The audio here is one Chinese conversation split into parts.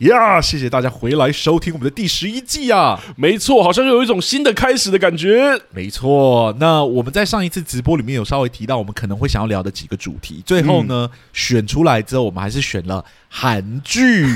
呀，谢谢大家回来收听我们的第十一季啊！没错，好像又有一种新的开始的感觉。没错，那我们在上一次直播里面有稍微提到，我们可能会想要聊的几个主题，最后呢，嗯、选出来之后，我们还是选了。韩剧，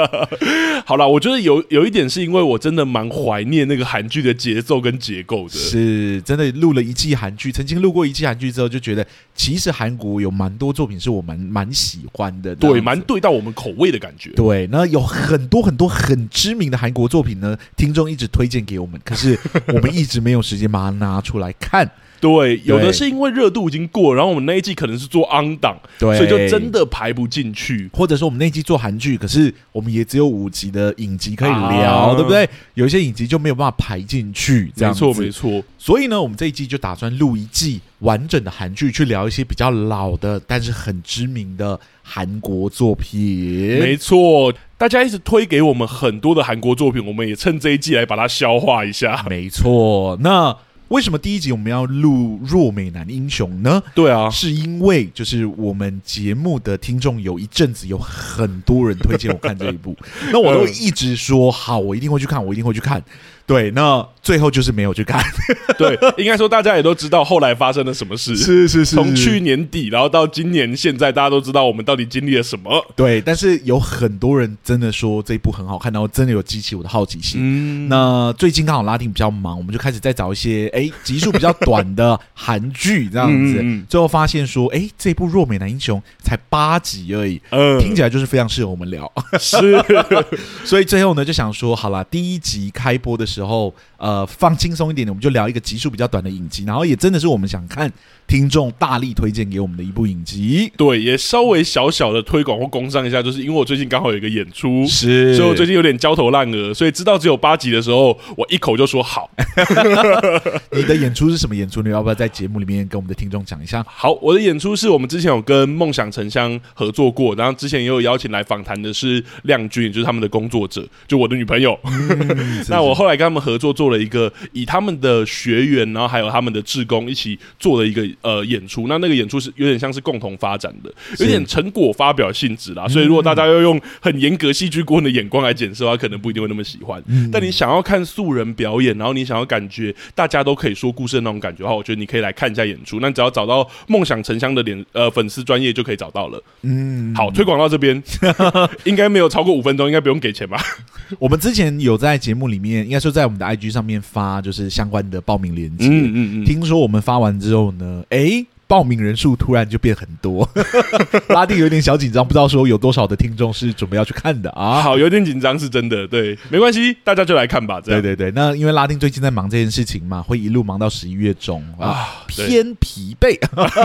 好了，我觉得有有一点是因为我真的蛮怀念那个韩剧的节奏跟结构的，是真的录了一季韩剧，曾经录过一季韩剧之后，就觉得其实韩国有蛮多作品是我蛮蛮喜欢的，对，蛮对到我们口味的感觉。对，那有很多很多很知名的韩国作品呢，听众一直推荐给我们，可是我们一直没有时间把它拿出来看。对，有的是因为热度已经过，然后我们那一季可能是做 on 档，对，所以就真的排不进去。或者说我们那一季做韩剧，可是我们也只有五集的影集可以聊，啊、对不对？有一些影集就没有办法排进去，这样子。没错，没错。所以呢，我们这一季就打算录一季完整的韩剧，去聊一些比较老的，但是很知名的韩国作品。没错，大家一直推给我们很多的韩国作品，我们也趁这一季来把它消化一下。没错，那。为什么第一集我们要录弱美男英雄呢？对啊，是因为就是我们节目的听众有一阵子有很多人推荐我看这一部，那我都一直说好，我一定会去看，我一定会去看。对，那最后就是没有去看。对，应该说大家也都知道后来发生了什么事。是是是，从去年底，然后到今年现在，大家都知道我们到底经历了什么。对，但是有很多人真的说这一部很好看，然后真的有激起我的好奇心。嗯，那最近刚好拉丁比较忙，我们就开始在找一些哎集数比较短的韩剧这样子。嗯，最后发现说，哎，这部《弱美男英雄》才八集而已，嗯，听起来就是非常适合我们聊。是，所以最后呢，就想说，好了，第一集开播的时候，呃，放轻松一点点，我们就聊一个集数比较短的影集，然后也真的是我们想看。听众大力推荐给我们的一部影集，对，也稍微小小的推广或工商一下，就是因为我最近刚好有一个演出，是，所以我最近有点焦头烂额，所以知道只有八集的时候，我一口就说好。你的演出是什么演出？你要不要在节目里面跟我们的听众讲一下？好，我的演出是我们之前有跟梦想城乡合作过，然后之前也有邀请来访谈的是亮君，就是他们的工作者，就我的女朋友。嗯、那我后来跟他们合作做了一个以他们的学员，然后还有他们的志工一起做了一个。呃，演出那那个演出是有点像是共同发展的，有点成果发表性质啦。所以如果大家要用很严格戏剧顾问的眼光来检视的话，可能不一定会那么喜欢。嗯、但你想要看素人表演，然后你想要感觉大家都可以说故事的那种感觉的话，我觉得你可以来看一下演出。那只要找到梦想城乡的脸呃粉丝专业就可以找到了。嗯，好，推广到这边 应该没有超过五分钟，应该不用给钱吧？我们之前有在节目里面，应该说在我们的 IG 上面发就是相关的报名链接。嗯嗯嗯，听说我们发完之后呢？哎，报名人数突然就变很多，拉丁有点小紧张，不知道说有多少的听众是准备要去看的啊？好，有点紧张是真的，对，没关系，大家就来看吧。对对对，那因为拉丁最近在忙这件事情嘛，会一路忙到十一月中啊，偏疲惫，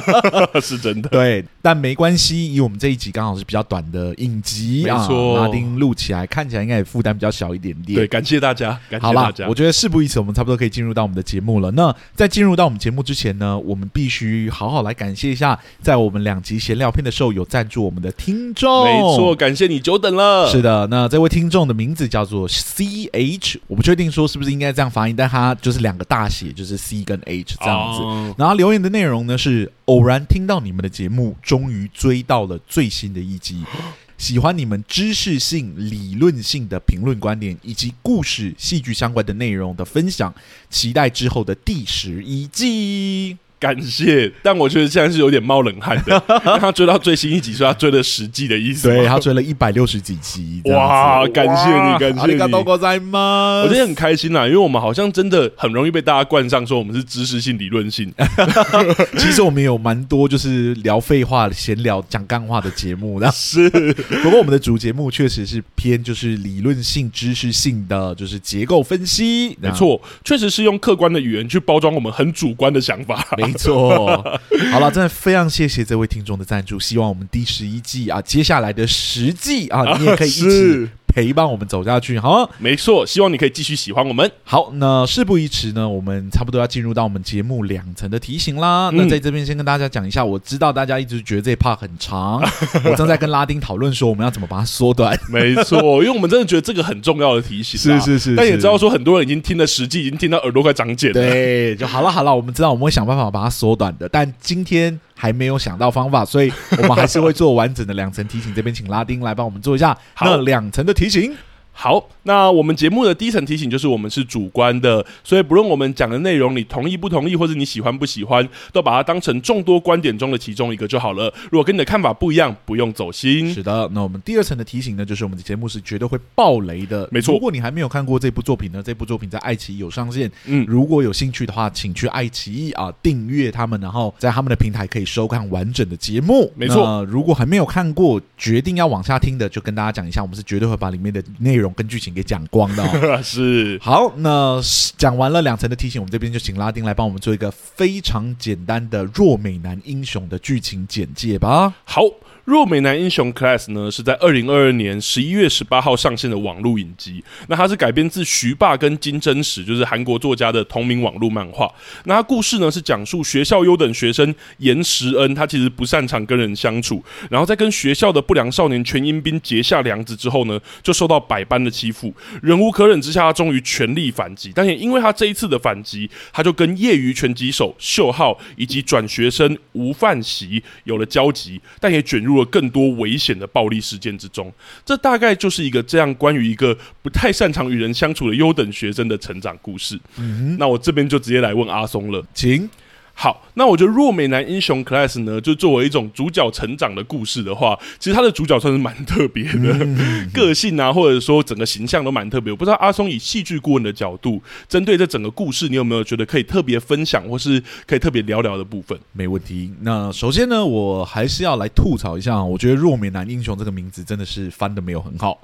是真的。对，但没关系，以我们这一集刚好是比较短的影集，没错，拉丁录起来看起来应该也负担比较小一点点。对，感谢大家，感谢大家。我觉得事不宜迟，我们差不多可以进入到我们的节目了。那在进入到我们节目之前呢，我们必须好好来感谢一下，在我们两集闲聊片的时候有赞助我们的听众。没错，感谢你久等了。是的，那这位听众的名字叫做 C H，我不确定说是不是应该这样发音，但他就是两个大写，就是 C 跟 H 这样子。哦、然后留言的内容呢是偶然听到你们的节目，终于追到了最新的一集。喜欢你们知识性、理论性的评论观点，以及故事、戏剧相关的内容的分享，期待之后的第十一季。感谢，但我觉得现在是有点冒冷汗的。他追到最新一集，说他追了十季的意思。对，他追了一百六十几集。哇，感谢你，感谢你。我今天很开心啦，因为我们好像真的很容易被大家冠上说我们是知识性、理论性。其实我们有蛮多就是聊废话、闲聊、讲干话的节目。是，不过我们的主节目确实是偏就是理论性、知识性的，就是结构分析。没错，确实是用客观的语言去包装我们很主观的想法。没没错，好了，真的非常谢谢这位听众的赞助。希望我们第十一季啊，接下来的十季啊，你也可以一起陪伴我们走下去。好，没错，希望你可以继续喜欢我们。好，那事不宜迟呢，我们差不多要进入到我们节目两层的提醒啦。嗯、那在这边先跟大家讲一下，我知道大家一直觉得这一 part 很长，我正在跟拉丁讨论说我们要怎么把它缩短。没错，因为我们真的觉得这个很重要的提醒。是是是，是，但也知道说很多人已经听了十集，已经听到耳朵快长茧了。对，就好了好了，我们知道我们会想办法把它缩短的，但今天还没有想到方法，所以我们还是会做完整的两层提醒。这边请拉丁来帮我们做一下那两层的提醒。好，那我们节目的第一层提醒就是我们是主观的，所以不论我们讲的内容你同意不同意，或者你喜欢不喜欢，都把它当成众多观点中的其中一个就好了。如果跟你的看法不一样，不用走心。是的，那我们第二层的提醒呢，就是我们的节目是绝对会爆雷的。没错，如果你还没有看过这部作品呢，这部作品在爱奇艺有上线。嗯，如果有兴趣的话，请去爱奇艺啊订阅他们，然后在他们的平台可以收看完整的节目。没错，如果还没有看过，决定要往下听的，就跟大家讲一下，我们是绝对会把里面的内容跟剧情给讲。光的、哦、是好，那讲完了两层的提醒，我们这边就请拉丁来帮我们做一个非常简单的弱美男英雄的剧情简介吧。好。弱美男英雄 Class 呢，是在二零二二年十一月十八号上线的网络影集。那它是改编自徐霸跟金真实，就是韩国作家的同名网络漫画。那它故事呢是讲述学校优等学生严时恩，他其实不擅长跟人相处，然后在跟学校的不良少年全英彬结下梁子之后呢，就受到百般的欺负。忍无可忍之下，他终于全力反击。但也因为他这一次的反击，他就跟业余拳击手秀浩以及转学生吴范熙有了交集，但也卷入。更多危险的暴力事件之中，这大概就是一个这样关于一个不太擅长与人相处的优等学生的成长故事。嗯，那我这边就直接来问阿松了，请。好，那我觉得弱美男英雄 Class 呢，就作为一种主角成长的故事的话，其实他的主角算是蛮特别的，个性啊，或者说整个形象都蛮特别。我不知道阿松以戏剧顾问的角度，针对这整个故事，你有没有觉得可以特别分享，或是可以特别聊聊的部分？没问题。那首先呢，我还是要来吐槽一下，我觉得弱美男英雄这个名字真的是翻的没有很好，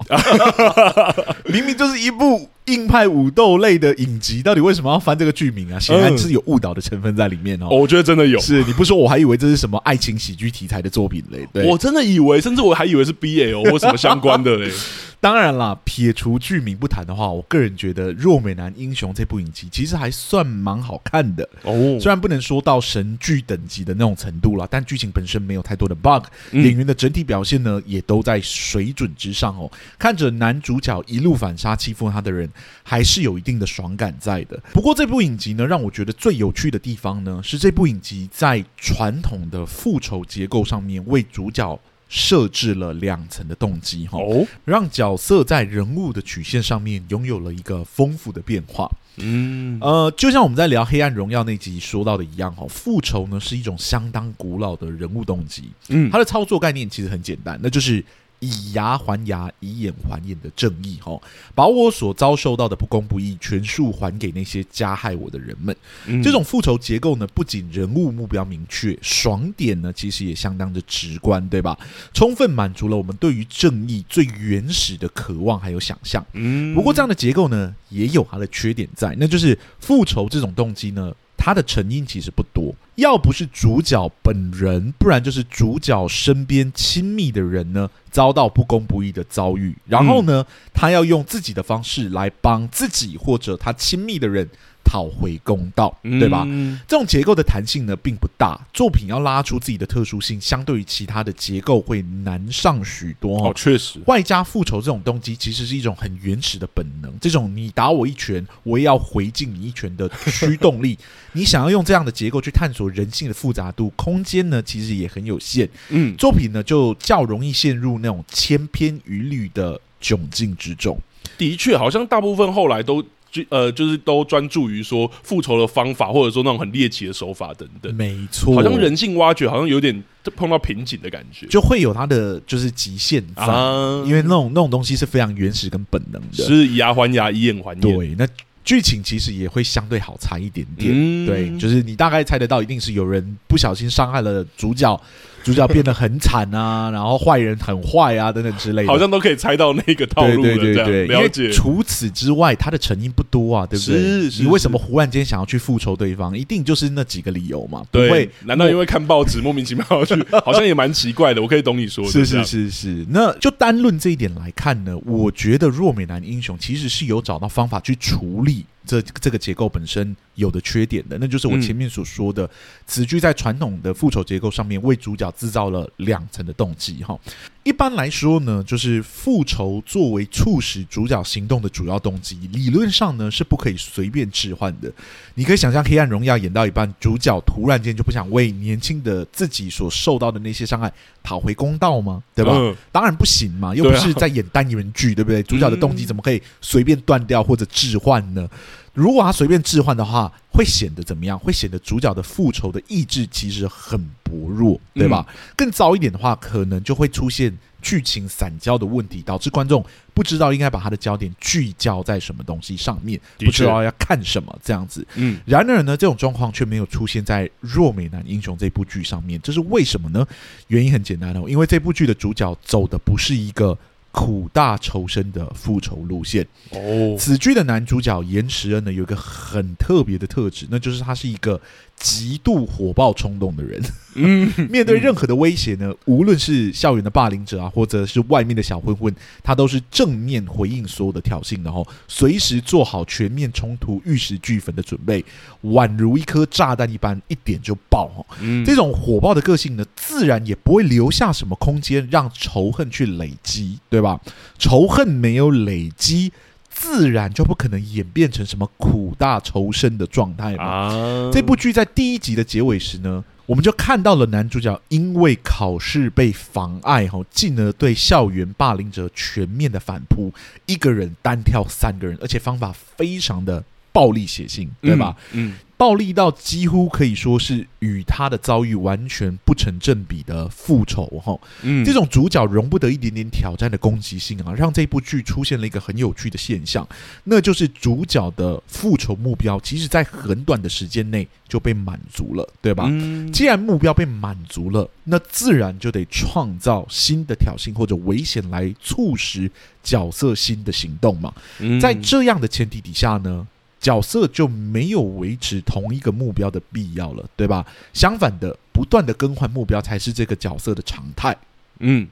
明明就是一部。硬派武斗类的影集，到底为什么要翻这个剧名啊？显然是有误导的成分在里面哦。我觉得真的有，是你不说我还以为这是什么爱情喜剧题材的作品嘞。对，我真的以为，甚至我还以为是 BL 或什么相关的嘞。当然啦，撇除剧名不谈的话，我个人觉得《弱美男英雄》这部影集其实还算蛮好看的哦。虽然不能说到神剧等级的那种程度啦，但剧情本身没有太多的 bug，嗯、演员的整体表现呢也都在水准之上哦。看着男主角一路反杀欺负他的人，还是有一定的爽感在的。不过这部影集呢，让我觉得最有趣的地方呢，是这部影集在传统的复仇结构上面为主角。设置了两层的动机，哈，让角色在人物的曲线上面拥有了一个丰富的变化。嗯，呃，就像我们在聊《黑暗荣耀》那集说到的一样，哈，复仇呢是一种相当古老的人物动机。嗯，它的操作概念其实很简单，那就是。以牙还牙，以眼还眼的正义，哈，把我所遭受到的不公不义全数还给那些加害我的人们。嗯、这种复仇结构呢，不仅人物目标明确，爽点呢，其实也相当的直观，对吧？充分满足了我们对于正义最原始的渴望还有想象。嗯，不过这样的结构呢，也有它的缺点在，那就是复仇这种动机呢。它的成因其实不多，要不是主角本人，不然就是主角身边亲密的人呢，遭到不公不义的遭遇，然后呢，他要用自己的方式来帮自己或者他亲密的人。讨回公道，对吧？嗯、这种结构的弹性呢，并不大。作品要拉出自己的特殊性，相对于其他的结构会难上许多哦。确实，外加复仇这种动机，其实是一种很原始的本能。这种你打我一拳，我也要回敬你一拳的驱动力，你想要用这样的结构去探索人性的复杂度，空间呢，其实也很有限。嗯，作品呢，就较容易陷入那种千篇一律的窘境之中。的确，好像大部分后来都。就呃，就是都专注于说复仇的方法，或者说那种很猎奇的手法等等。没错，好像人性挖掘好像有点碰到瓶颈的感觉，就会有它的就是极限在，啊、因为那种那种东西是非常原始跟本能的，是以牙还牙，以眼还眼。对，那剧情其实也会相对好猜一点点。嗯、对，就是你大概猜得到，一定是有人不小心伤害了主角。主角变得很惨啊，然后坏人很坏啊，等等之类的，好像都可以猜到那个套路了。对对对对，了解。除此之外，他的成因不多啊，对不对？是，是。你为什么忽然间想要去复仇对方？一定就是那几个理由嘛？对。不会？难道因为看报纸 莫名其妙要去？好像也蛮奇怪的。我可以懂你说的。是是是是。那就单论这一点来看呢，我觉得弱美男英雄其实是有找到方法去处理。这这个结构本身有的缺点的，那就是我前面所说的，此剧在传统的复仇结构上面为主角制造了两层的动机哈。一般来说呢，就是复仇作为促使主角行动的主要动机，理论上呢是不可以随便置换的。你可以想象《黑暗荣耀》演到一半，主角突然间就不想为年轻的自己所受到的那些伤害讨回公道吗？对吧？嗯、当然不行嘛，又不是在演单元剧，对不对？主角的动机怎么可以随便断掉或者置换呢？如果他随便置换的话，会显得怎么样？会显得主角的复仇的意志其实很薄弱，对吧？嗯、更糟一点的话，可能就会出现剧情散焦的问题，导致观众不知道应该把他的焦点聚焦在什么东西上面，不知道要看什么这样子。嗯，然而呢，这种状况却没有出现在《弱美男英雄》这部剧上面，这是为什么呢？原因很简单哦，因为这部剧的主角走的不是一个。苦大仇深的复仇路线。哦，此剧的男主角严石恩呢，有一个很特别的特质，那就是他是一个极度火爆冲动的人。嗯，面对任何的威胁呢，无论是校园的霸凌者啊，或者是外面的小混混，他都是正面回应所有的挑衅，然后随时做好全面冲突、玉石俱焚的准备，宛如一颗炸弹一般，一点就爆。嗯，这种火爆的个性呢，自然也不会留下什么空间让仇恨去累积，对吧？仇恨没有累积，自然就不可能演变成什么苦大仇深的状态嘛。啊，这部剧在第一集的结尾时呢，我们就看到了男主角因为考试被妨碍，哈，进而对校园霸凌者全面的反扑，一个人单挑三个人，而且方法非常的暴力血腥，对吧？嗯。嗯暴力到几乎可以说是与他的遭遇完全不成正比的复仇，哈，嗯，这种主角容不得一点点挑战的攻击性啊，让这部剧出现了一个很有趣的现象，那就是主角的复仇目标，其实在很短的时间内就被满足了，对吧？嗯，既然目标被满足了，那自然就得创造新的挑衅或者危险来促使角色新的行动嘛。在这样的前提底下呢，角色就没有维持同一个目标的必要了，对吧？相反的，不断的更换目标才是这个角色的常态。嗯，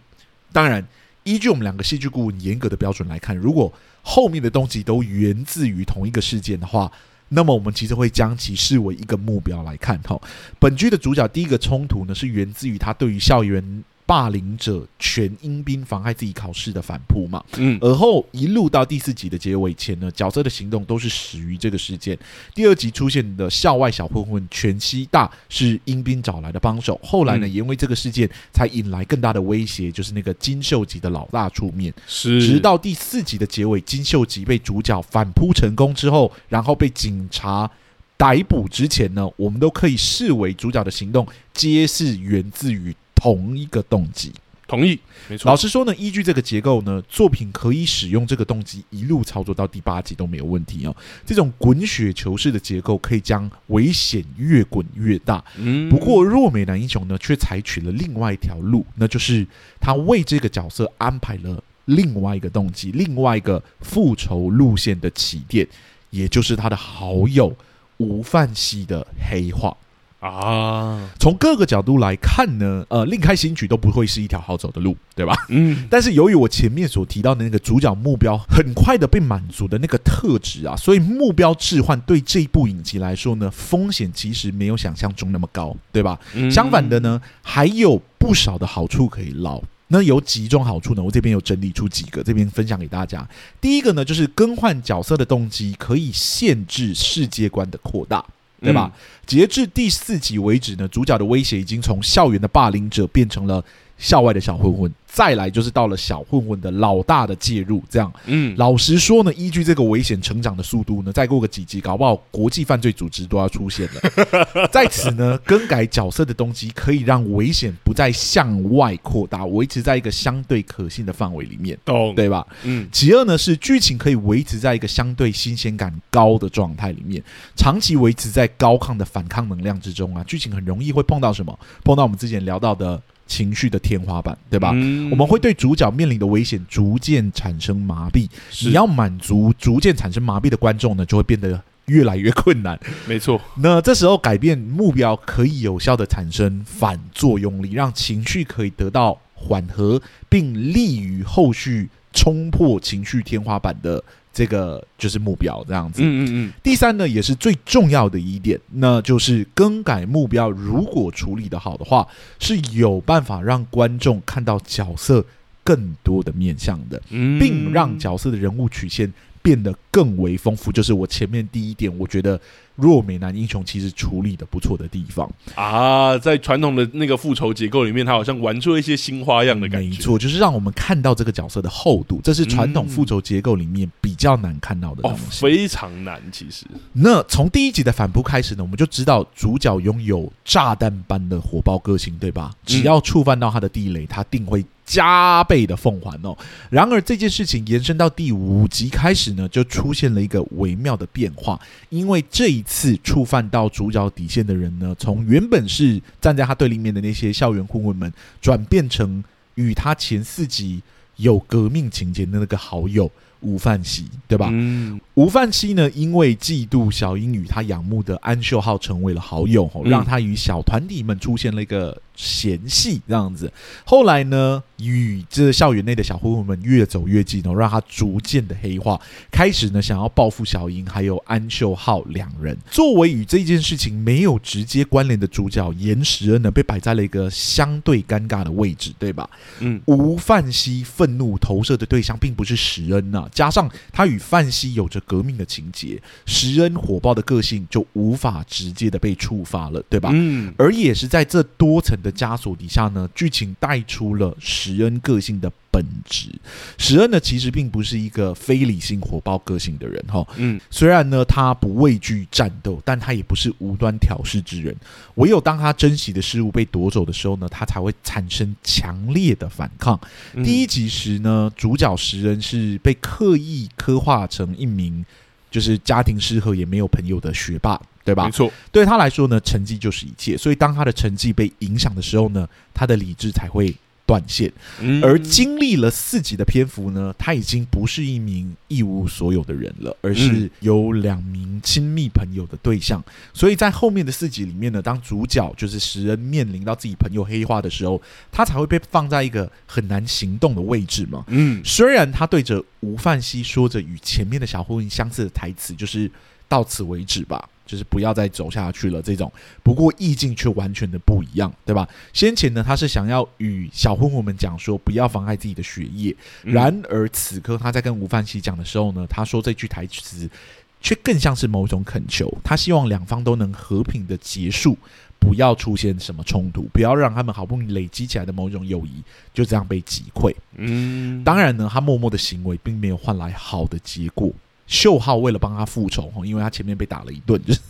当然，依据我们两个戏剧顾问严格的标准来看，如果后面的东西都源自于同一个事件的话，那么我们其实会将其视为一个目标来看。哈，本剧的主角第一个冲突呢，是源自于他对于校园。霸凌者全阴兵妨害自己考试的反扑嘛，嗯，而后一路到第四集的结尾前呢，角色的行动都是始于这个事件。第二集出现的校外小混混全西大是阴兵找来的帮手，后来呢，也因为这个事件才引来更大的威胁，就是那个金秀吉的老大出面。是，直到第四集的结尾，金秀吉被主角反扑成功之后，然后被警察逮捕之前呢，我们都可以视为主角的行动皆是源自于。同一个动机，同意，没错。老实说呢，依据这个结构呢，作品可以使用这个动机一路操作到第八集都没有问题哦。这种滚雪球式的结构可以将危险越滚越大。嗯，不过弱美男英雄呢，却采取了另外一条路，那就是他为这个角色安排了另外一个动机，另外一个复仇路线的起点，也就是他的好友吴范熙的黑化。啊，从各个角度来看呢，呃，另开新局都不会是一条好走的路，对吧？嗯。但是由于我前面所提到的那个主角目标很快的被满足的那个特质啊，所以目标置换对这一部影集来说呢，风险其实没有想象中那么高，对吧？嗯。相反的呢，还有不少的好处可以捞。那有几种好处呢？我这边有整理出几个，这边分享给大家。第一个呢，就是更换角色的动机可以限制世界观的扩大。对吧？截至第四集为止呢，主角的威胁已经从校园的霸凌者变成了校外的小混混，再来就是到了小混混的老大的介入，这样。嗯，老实说呢，依据这个危险成长的速度呢，再过个几集，搞不好国际犯罪组织都要出现了。在此呢，更改角色的动机可以让危险不再向外扩大，维持在一个相对可信的范围里面，懂对吧？嗯。其二呢，是剧情可以维持在一个相对新鲜感高的状态里面，长期维持在高亢的反抗能量之中啊，剧情很容易会碰到什么？碰到我们之前聊到的情绪的天花板，对吧？嗯、我们会对主角面临的危险逐渐产生麻痹，你要满足逐渐产生麻痹的观众呢，就会变得越来越困难。没错，那这时候改变目标可以有效的产生反作用力，让情绪可以得到缓和，并利于后续冲破情绪天花板的。这个就是目标，这样子。嗯嗯嗯。第三呢，也是最重要的一点，那就是更改目标。如果处理得好的话，是有办法让观众看到角色更多的面向的，并让角色的人物曲线变得更为丰富。就是我前面第一点，我觉得。弱美男英雄其实处理的不错的地方啊，在传统的那个复仇结构里面，他好像玩出了一些新花样的感觉。没错，就是让我们看到这个角色的厚度，这是传统复仇结构里面比较难看到的东西，哦、非常难。其实，那从第一集的反扑开始呢，我们就知道主角拥有炸弹般的火爆个性，对吧？只要触犯到他的地雷，他定会加倍的奉还哦。然而这件事情延伸到第五集开始呢，就出现了一个微妙的变化，因为这一。次触犯到主角底线的人呢，从原本是站在他对立面的那些校园混混们，转变成与他前四集有革命情节的那个好友。吴范熙，对吧？嗯，吴范熙呢，因为嫉妒小英与他仰慕的安秀浩成为了好友，让他与小团体们出现了一个嫌隙，这样子。后来呢，与这校园内的小混混们越走越近哦，让他逐渐的黑化，开始呢想要报复小英还有安秀浩两人。作为与这件事情没有直接关联的主角，严时恩呢被摆在了一个相对尴尬的位置，对吧？嗯，吴范熙愤怒投射的对象并不是时恩呐、啊。加上他与范熙有着革命的情节，时恩火爆的个性就无法直接的被触发了，对吧？嗯。而也是在这多层的枷锁底下呢，剧情带出了时恩个性的本质。时恩呢，其实并不是一个非理性、火爆个性的人，哈。嗯。虽然呢，他不畏惧战斗，但他也不是无端挑事之人。唯有当他珍惜的事物被夺走的时候呢，他才会产生强烈的反抗。嗯。第一集时呢，主角石恩是被刻意刻画成一名就是家庭失和也没有朋友的学霸，对吧？没错。对他来说呢，成绩就是一切。所以当他的成绩被影响的时候呢，他的理智才会。断线，而经历了四集的篇幅呢，他已经不是一名一无所有的人了，而是有两名亲密朋友的对象。所以在后面的四集里面呢，当主角就是石恩面临到自己朋友黑化的时候，他才会被放在一个很难行动的位置嘛。嗯，虽然他对着吴范熙说着与前面的小混混相似的台词，就是到此为止吧。就是不要再走下去了，这种。不过意境却完全的不一样，对吧？先前呢，他是想要与小混混们讲说，不要妨碍自己的学业。然而此刻他在跟吴范熙讲的时候呢，他说这句台词，却更像是某种恳求。他希望两方都能和平的结束，不要出现什么冲突，不要让他们好不容易累积起来的某种友谊就这样被击溃。嗯，当然呢，他默默的行为并没有换来好的结果。秀浩为了帮他复仇，因为他前面被打了一顿，就是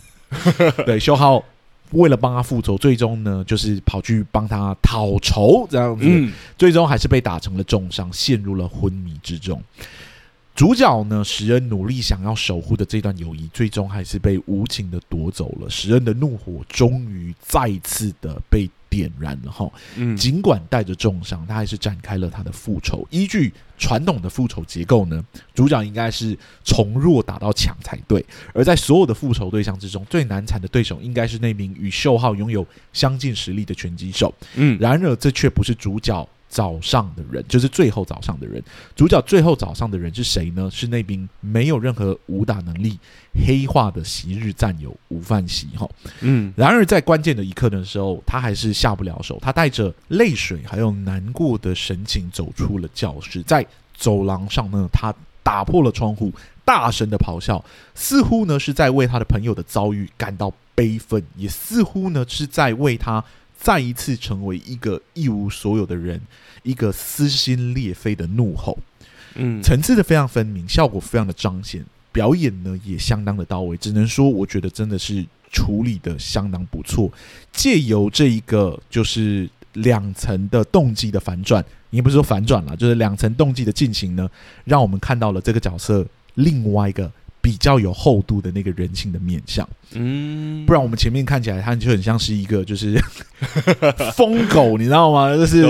对秀浩为了帮他复仇，最终呢就是跑去帮他讨仇，这样子，嗯、最终还是被打成了重伤，陷入了昏迷之中。主角呢，石恩努力想要守护的这段友谊，最终还是被无情的夺走了。石恩的怒火终于再次的被点燃了哈。嗯，尽管带着重伤，他还是展开了他的复仇。依据传统的复仇结构呢，主角应该是从弱打到强才对。而在所有的复仇对象之中，最难缠的对手应该是那名与秀浩拥有相近实力的拳击手。嗯，然而这却不是主角。早上的人就是最后早上的人，主角最后早上的人是谁呢？是那名没有任何武打能力、黑化的昔日战友吴范喜。哈，嗯。然而在关键的一刻的时候，他还是下不了手。他带着泪水还有难过的神情走出了教室，在走廊上呢，他打破了窗户，大声的咆哮，似乎呢是在为他的朋友的遭遇感到悲愤，也似乎呢是在为他。再一次成为一个一无所有的人，一个撕心裂肺的怒吼。嗯，层次的非常分明，效果非常的彰显，表演呢也相当的到位。只能说，我觉得真的是处理的相当不错。借由这一个就是两层的动机的反转，也不是说反转了，就是两层动机的进行呢，让我们看到了这个角色另外一个。比较有厚度的那个人性的面相，嗯，不然我们前面看起来他就很像是一个就是 疯狗，你知道吗？就是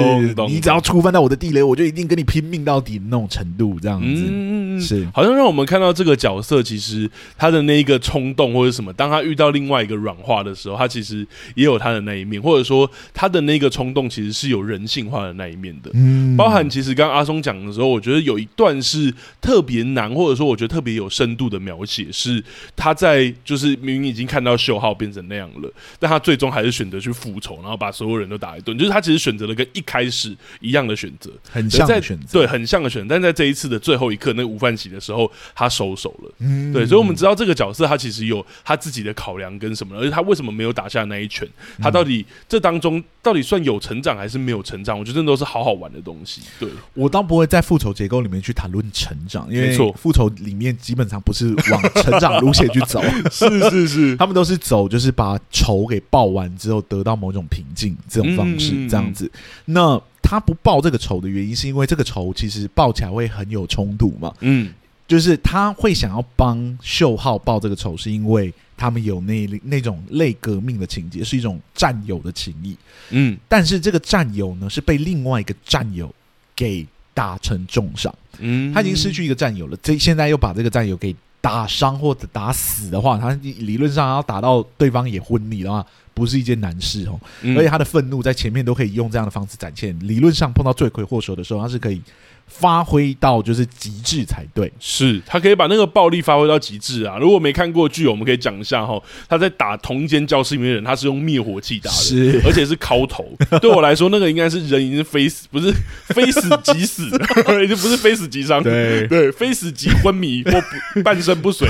你只要触犯到我的地雷，我就一定跟你拼命到底的那种程度，这样子，嗯，是好像让我们看到这个角色其实他的那一个冲动或者什么，当他遇到另外一个软化的时候，他其实也有他的那一面，或者说他的那个冲动其实是有人性化的那一面的，嗯，包含其实刚刚阿松讲的时候，我觉得有一段是特别难，或者说我觉得特别有深度的。描写是他在就是明明已经看到秀浩变成那样了，但他最终还是选择去复仇，然后把所有人都打一顿。就是他其实选择了跟一开始一样的选择，很像的选择，对，很像的选择。但在这一次的最后一刻，那个吴范喜的时候，他收手了。嗯，对，所以我们知道这个角色他其实有他自己的考量跟什么，而且他为什么没有打下那一拳？他到底这当中到底算有成长还是没有成长？我觉得这都是好好玩的东西。对，我倒不会在复仇结构里面去谈论成长，因为复仇里面基本上不是。往成长路线去走，是 是是，他们都是走，就是把仇给报完之后，得到某种平静这种方式，这样子。那他不报这个仇的原因，是因为这个仇其实报起来会很有冲突嘛？嗯，就是他会想要帮秀浩报这个仇，是因为他们有那那种类革命的情节，是一种战友的情谊。嗯，但是这个战友呢，是被另外一个战友给打成重伤。嗯，他已经失去一个战友了，这现在又把这个战友给。打伤或者打死的话，他理论上要打到对方也昏迷的话，不是一件难事哦。嗯、而且他的愤怒在前面都可以用这样的方式展现。理论上碰到罪魁祸首的时候，他是可以。发挥到就是极致才对，是他可以把那个暴力发挥到极致啊！如果没看过剧，我们可以讲一下哈，他在打同一间教室里面的人，他是用灭火器打的，是。而且是敲头。对我来说，那个应该是人已经非死，不是非死即死，已经不是非死即伤，对。对，非死即昏迷或不半身不遂，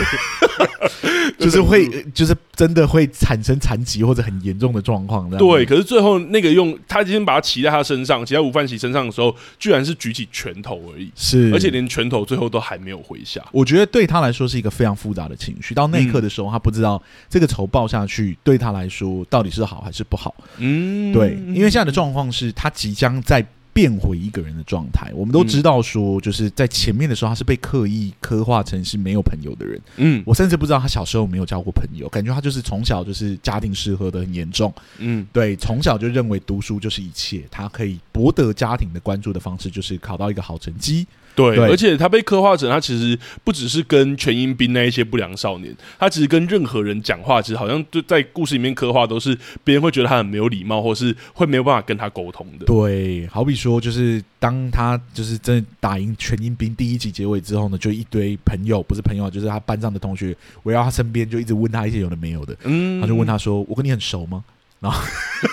就是会就是真的会产生残疾或者很严重的状况。对，可是最后那个用他今天把他骑在他身上，骑在吴范喜身上的时候，居然是举起拳头。头而已，是，而且连拳头最后都还没有回下。我觉得对他来说是一个非常复杂的情绪。到那一刻的时候，他不知道这个仇报下去对他来说到底是好还是不好。嗯，对，因为现在的状况是他即将在。变回一个人的状态，我们都知道说，就是在前面的时候，他是被刻意刻画成是没有朋友的人。嗯，我甚至不知道他小时候没有交过朋友，感觉他就是从小就是家庭失和的很严重。嗯，对，从小就认为读书就是一切，他可以博得家庭的关注的方式就是考到一个好成绩。对，对，而且他被刻画成他其实不只是跟全英兵那一些不良少年，他其实跟任何人讲话，其实好像就在故事里面刻画都是别人会觉得他很没有礼貌，或是会没有办法跟他沟通的。对，好比说，就是当他就是真的打赢全英兵第一集结尾之后呢，就一堆朋友，不是朋友，就是他班上的同学围绕他身边，就一直问他一些有的没有的。嗯，他就问他说：“我跟你很熟吗？”然后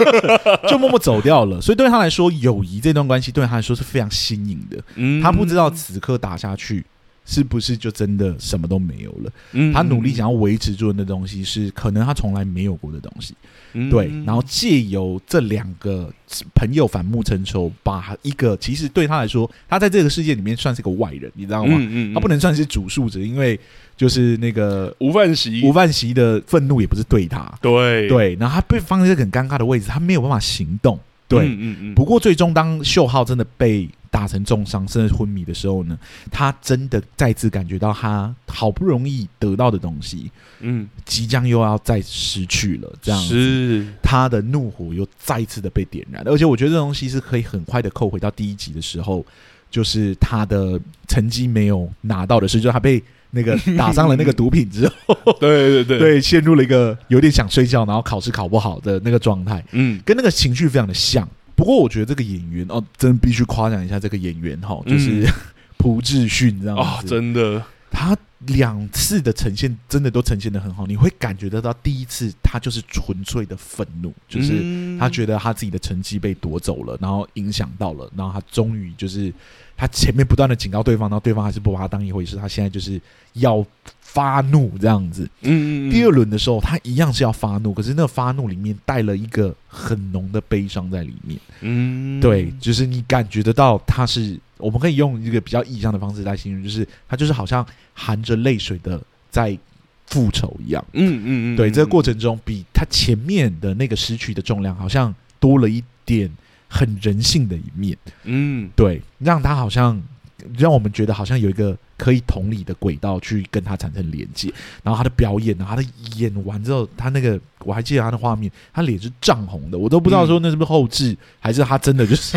就默默走掉了，所以对他来说，友谊这段关系对他来说是非常新颖的。嗯，他不知道此刻打下去是不是就真的什么都没有了。嗯，他努力想要维持住的那东西是可能他从来没有过的东西。嗯，对，然后借由这两个朋友反目成仇，把一个其实对他来说，他在这个世界里面算是个外人，你知道吗？嗯，他不能算是主述者，因为。就是那个吴范喜，吴范喜的愤怒也不是对他，对对，然后他被放在一个很尴尬的位置，他没有办法行动。对，嗯嗯嗯。不过最终当秀浩真的被打成重伤，甚至昏迷的时候呢，他真的再次感觉到他好不容易得到的东西，嗯，即将又要再失去了。这样子，他的怒火又再一次的被点燃，而且我觉得这东西是可以很快的扣回到第一集的时候，就是他的成绩没有拿到的事，就是他被。那个打上了那个毒品之后，对对对。对，陷入了一个有点想睡觉，然后考试考不好的那个状态，嗯，跟那个情绪非常的像。不过我觉得这个演员哦，真的必须夸奖一下这个演员哈，就是 朴智勋这样子，真的，他两次的呈现真的都呈现的很好，你会感觉得到第一次他就是纯粹的愤怒，就是他觉得他自己的成绩被夺走了，然后影响到了，然后他终于就是他前面不断的警告对方，然后对方还是不把他当一回事，他现在就是要发怒这样子。嗯，第二轮的时候他一样是要发怒，可是那个发怒里面带了一个很浓的悲伤在里面。嗯，对，就是你感觉得到他是。我们可以用一个比较意象的方式来形容，就是他就是好像含着泪水的在复仇一样。嗯嗯嗯，对，这个过程中比他前面的那个失去的重量好像多了一点很人性的一面。嗯，对，让他好像让我们觉得好像有一个。可以同理的轨道去跟他产生连接，然后他的表演呢，他的演完之后，他那个我还记得他的画面，他脸是涨红的，我都不知道说那是不是后置，还是他真的就是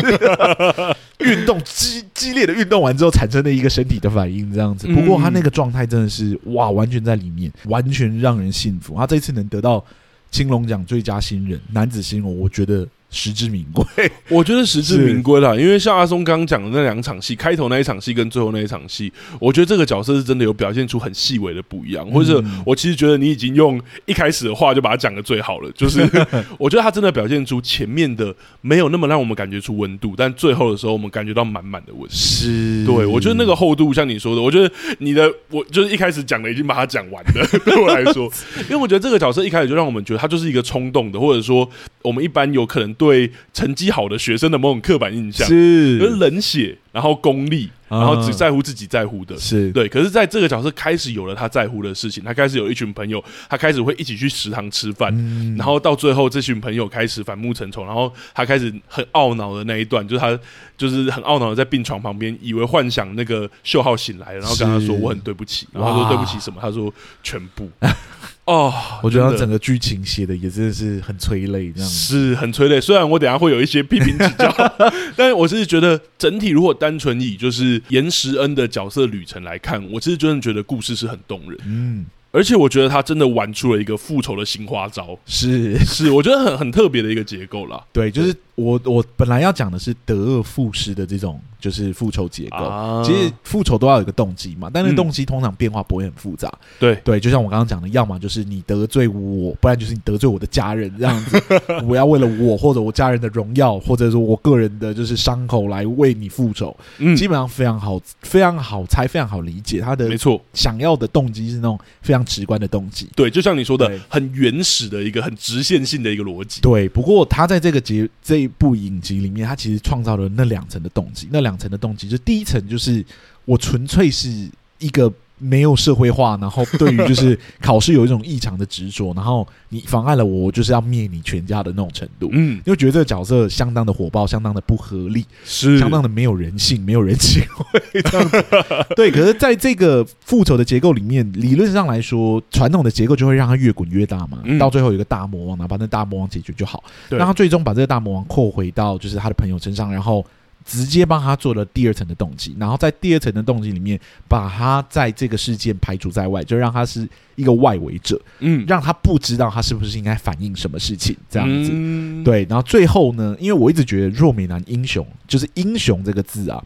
运动激激烈的运动完之后产生的一个身体的反应这样子。不过他那个状态真的是哇，完全在里面，完全让人信服。他这次能得到青龙奖最佳新人男子新人，我觉得。实至名归，我觉得实至名归了。因为像阿松刚刚讲的那两场戏，开头那一场戏跟最后那一场戏，我觉得这个角色是真的有表现出很细微的不一样。或者我其实觉得你已经用一开始的话就把它讲的最好了，就是 我觉得他真的表现出前面的没有那么让我们感觉出温度，但最后的时候我们感觉到满满的温度。是，对，我觉得那个厚度，像你说的，我觉得你的我就是一开始讲的已经把它讲完了。对我来说，因为我觉得这个角色一开始就让我们觉得他就是一个冲动的，或者说我们一般有可能。对成绩好的学生的某种刻板印象是冷血，然后功利，然后只在乎自己在乎的，是对。可是，在这个角色开始有了他在乎的事情，他开始有一群朋友，他开始会一起去食堂吃饭，然后到最后，这群朋友开始反目成仇，然后他开始很懊恼的那一段，就是他就是很懊恼的在病床旁边，以为幻想那个秀浩醒来了，然后跟他说我很对不起，然后他说对不起什么？他说全部。哦，我觉得他整个剧情写的也真的是很催泪，这样是很催泪。虽然我等下会有一些批评指教，但是我是觉得整体如果单纯以就是严时恩的角色旅程来看，我其实真的觉得故事是很动人。嗯。而且我觉得他真的玩出了一个复仇的新花招，是是，我觉得很很特别的一个结构啦。对，就是我我本来要讲的是得而复失的这种就是复仇结构。啊、其实复仇都要有一个动机嘛，但是动机通常变化不会很复杂。对、嗯、对，就像我刚刚讲的，要么就是你得罪我，不然就是你得罪我的家人这样子。我要为了我或者我家人的荣耀，或者说我个人的就是伤口来为你复仇。嗯，基本上非常好，非常好猜，非常好理解。他的没错，想要的动机是那种非常。直观的动机，对，就像你说的，很原始的一个很直线性的一个逻辑。对，不过他在这个节这一部影集里面，他其实创造了那两层的动机。那两层的动机，就第一层就是我纯粹是一个。没有社会化，然后对于就是考试有一种异常的执着，然后你妨碍了我，我就是要灭你全家的那种程度。嗯，因为觉得这个角色相当的火爆，相当的不合理，是相当的没有人性，没有人情味这样子。对，可是在这个复仇的结构里面，理论上来说，传统的结构就会让他越滚越大嘛，嗯、到最后有一个大魔王，然后把那大魔王解决就好，让他最终把这个大魔王扣回到就是他的朋友身上，然后。直接帮他做了第二层的动机，然后在第二层的动机里面，把他在这个事件排除在外，就让他是一个外围者，嗯，让他不知道他是不是应该反映什么事情，这样子，嗯、对。然后最后呢，因为我一直觉得若美男英雄就是英雄这个字啊，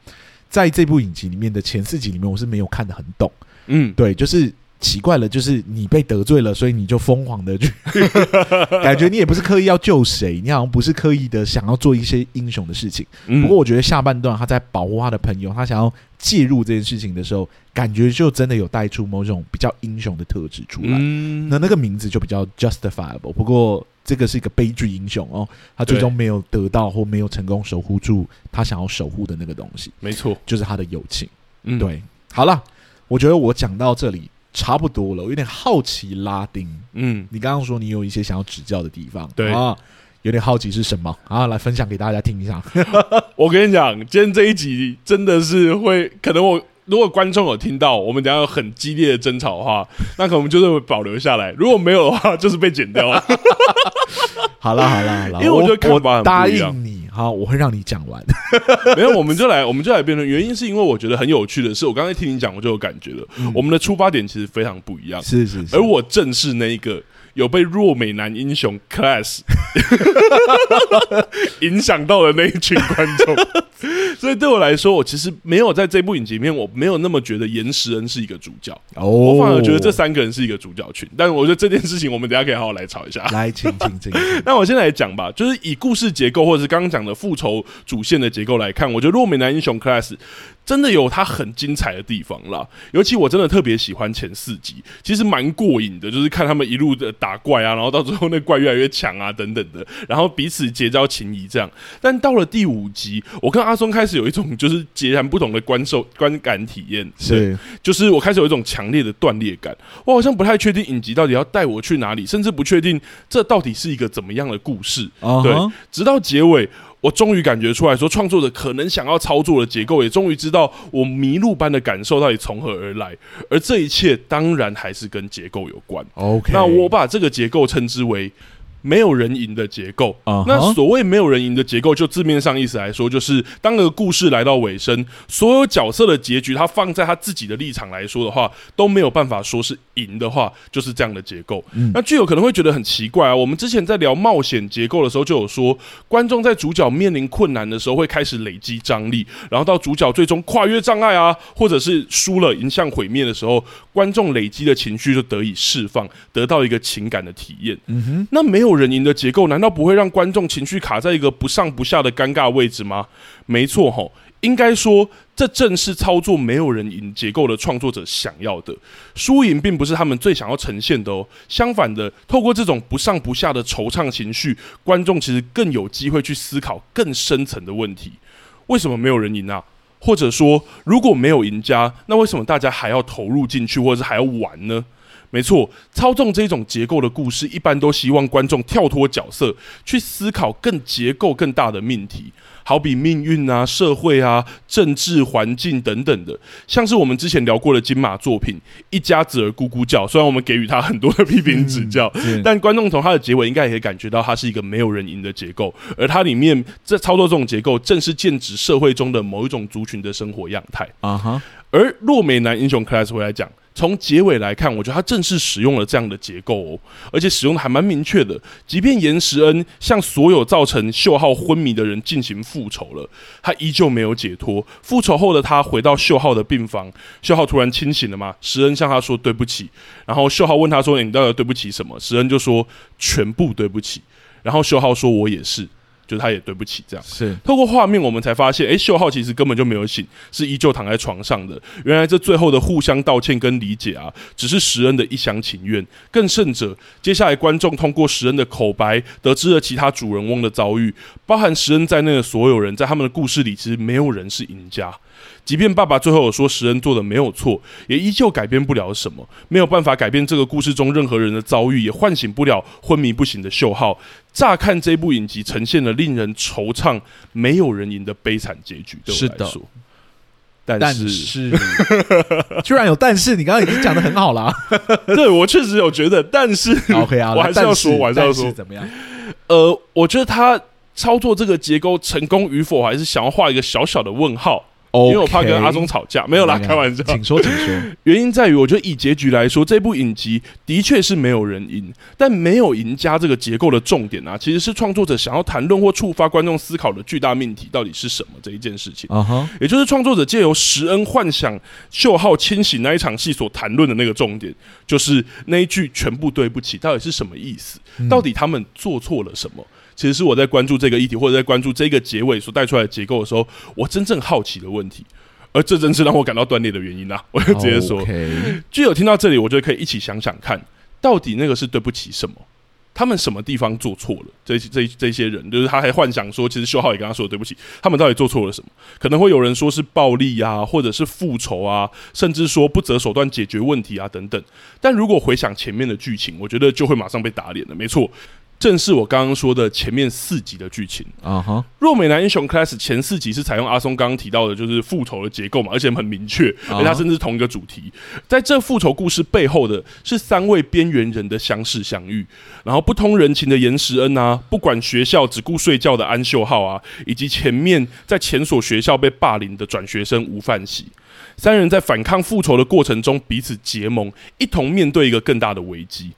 在这部影集里面的前四集里面，我是没有看得很懂，嗯，对，就是。奇怪了，就是你被得罪了，所以你就疯狂的去，感觉你也不是刻意要救谁，你好像不是刻意的想要做一些英雄的事情。不过我觉得下半段他在保护他的朋友，他想要介入这件事情的时候，感觉就真的有带出某种比较英雄的特质出来。那那个名字就比较 justifiable。不过这个是一个悲剧英雄哦，他最终没有得到或没有成功守护住他想要守护的那个东西。没错，就是他的友情。嗯，对。好了，我觉得我讲到这里。差不多了，我有点好奇拉丁。嗯，你刚刚说你有一些想要指教的地方，对啊，有点好奇是什么啊？来分享给大家听一下。我跟你讲，今天这一集真的是会，可能我如果观众有听到我们等下有很激烈的争吵的话，那可能就是会保留下来；如果没有的话，就是被剪掉 了。好了好了好了，因为我就看法很不一样，我答应你。好，我会让你讲完。没有，我们就来，我们就来辩论。原因是因为我觉得很有趣的是，我刚才听你讲，我就有感觉了。嗯、我们的出发点其实非常不一样。是是是。而我正是那一个有被弱美男英雄 Class 影响到的那一群观众，所以对我来说，我其实没有在这部影集里面，我没有那么觉得严时恩是一个主角。哦，我反而觉得这三个人是一个主角群。但是我觉得这件事情，我们等下可以好好来吵一下。来，请请请。那我先来讲吧，就是以故事结构，或者是刚刚讲的复仇主线的结构来看，我觉得弱美男英雄 Class。真的有它很精彩的地方啦，尤其我真的特别喜欢前四集，其实蛮过瘾的，就是看他们一路的打怪啊，然后到最后那怪越来越强啊，等等的，然后彼此结交情谊这样。但到了第五集，我跟阿松开始有一种就是截然不同的观受观感体验，是，就是我开始有一种强烈的断裂感，我好像不太确定影集到底要带我去哪里，甚至不确定这到底是一个怎么样的故事。Uh huh. 对，直到结尾。我终于感觉出来说，创作者可能想要操作的结构，也终于知道我迷路般的感受到底从何而来，而这一切当然还是跟结构有关。OK，那我把这个结构称之为。没有人赢的结构，uh huh. 那所谓没有人赢的结构，就字面上意思来说，就是当个故事来到尾声，所有角色的结局，他放在他自己的立场来说的话，都没有办法说是赢的话，就是这样的结构。嗯、那剧友可能会觉得很奇怪啊，我们之前在聊冒险结构的时候，就有说，观众在主角面临困难的时候，会开始累积张力，然后到主角最终跨越障碍啊，或者是输了，迎向毁灭的时候，观众累积的情绪就得以释放，得到一个情感的体验。嗯哼，那没有。没有人赢的结构，难道不会让观众情绪卡在一个不上不下的尴尬位置吗？没错，吼，应该说，这正是操作没有人赢结构的创作者想要的。输赢并不是他们最想要呈现的哦。相反的，透过这种不上不下的惆怅情绪，观众其实更有机会去思考更深层的问题：为什么没有人赢啊？或者说，如果没有赢家，那为什么大家还要投入进去，或者是还要玩呢？没错，操纵这种结构的故事，一般都希望观众跳脱角色，去思考更结构更大的命题，好比命运啊、社会啊、政治环境等等的。像是我们之前聊过的金马作品《一家子儿咕咕叫》，虽然我们给予他很多的批评指教，嗯、但观众从他的结尾应该也可以感觉到，它是一个没有人赢的结构，而它里面这操作这种结构，正是剑指社会中的某一种族群的生活样态啊哈。Uh. 而弱美男英雄 Class 回来讲。从结尾来看，我觉得他正式使用了这样的结构哦，而且使用的还蛮明确的。即便严时恩向所有造成秀浩昏迷的人进行复仇了，他依旧没有解脱。复仇后的他回到秀浩的病房，秀浩突然清醒了吗？时恩向他说对不起，然后秀浩问他说：“，你到底对不起什么？”时恩就说：“全部对不起。”然后秀浩说：“我也是。”就他也对不起，这样是透过画面，我们才发现，哎、欸，秀浩其实根本就没有醒，是依旧躺在床上的。原来这最后的互相道歉跟理解啊，只是石恩的一厢情愿。更甚者，接下来观众通过石恩的口白，得知了其他主人翁的遭遇，包含石恩在内的所有人，在他们的故事里，其实没有人是赢家。即便爸爸最后有说食人做的没有错，也依旧改变不了什么，没有办法改变这个故事中任何人的遭遇，也唤醒不了昏迷不醒的秀浩。乍看这部影集呈现了令人惆怅、没有人赢的悲惨结局，对我来说。但是，是居然有但是，你刚刚已经讲的很好了。对，我确实有觉得，但是 OK 啊，我还是要说，我还是要说怎么样？呃，我觉得他操作这个结构成功与否，还是想要画一个小小的问号。Okay, 因为我怕跟阿松吵架，没有啦，开玩笑。请说，请说。原因在于，我觉得以结局来说，这部影集的确是没有人赢，但没有赢家这个结构的重点啊，其实是创作者想要谈论或触发观众思考的巨大命题到底是什么这一件事情。啊哈、uh，huh. 也就是创作者借由时恩幻想秀浩清醒那一场戏所谈论的那个重点，就是那一句全部对不起到底是什么意思？嗯、到底他们做错了什么？其实是我在关注这个议题，或者在关注这个结尾所带出来的结构的时候，我真正好奇的问题，而这正是让我感到断裂的原因呐、啊！我就直接说，剧友.听到这里，我觉得可以一起想想看，到底那个是对不起什么？他们什么地方做错了？这这这些人，就是他还幻想说，其实秀浩也跟他说对不起，他们到底做错了什么？可能会有人说是暴力啊，或者是复仇啊，甚至说不择手段解决问题啊等等。但如果回想前面的剧情，我觉得就会马上被打脸了。没错。正是我刚刚说的前面四集的剧情啊哈！弱美男英雄 Class 前四集是采用阿松刚刚提到的，就是复仇的结构嘛，而且很明确，而它甚至是同一个主题。在这复仇故事背后的是三位边缘人的相识相遇，然后不通人情的严时恩啊，不管学校只顾睡觉的安秀浩啊，以及前面在前所学校被霸凌的转学生吴范喜，三人在反抗复仇的过程中彼此结盟，一同面对一个更大的危机。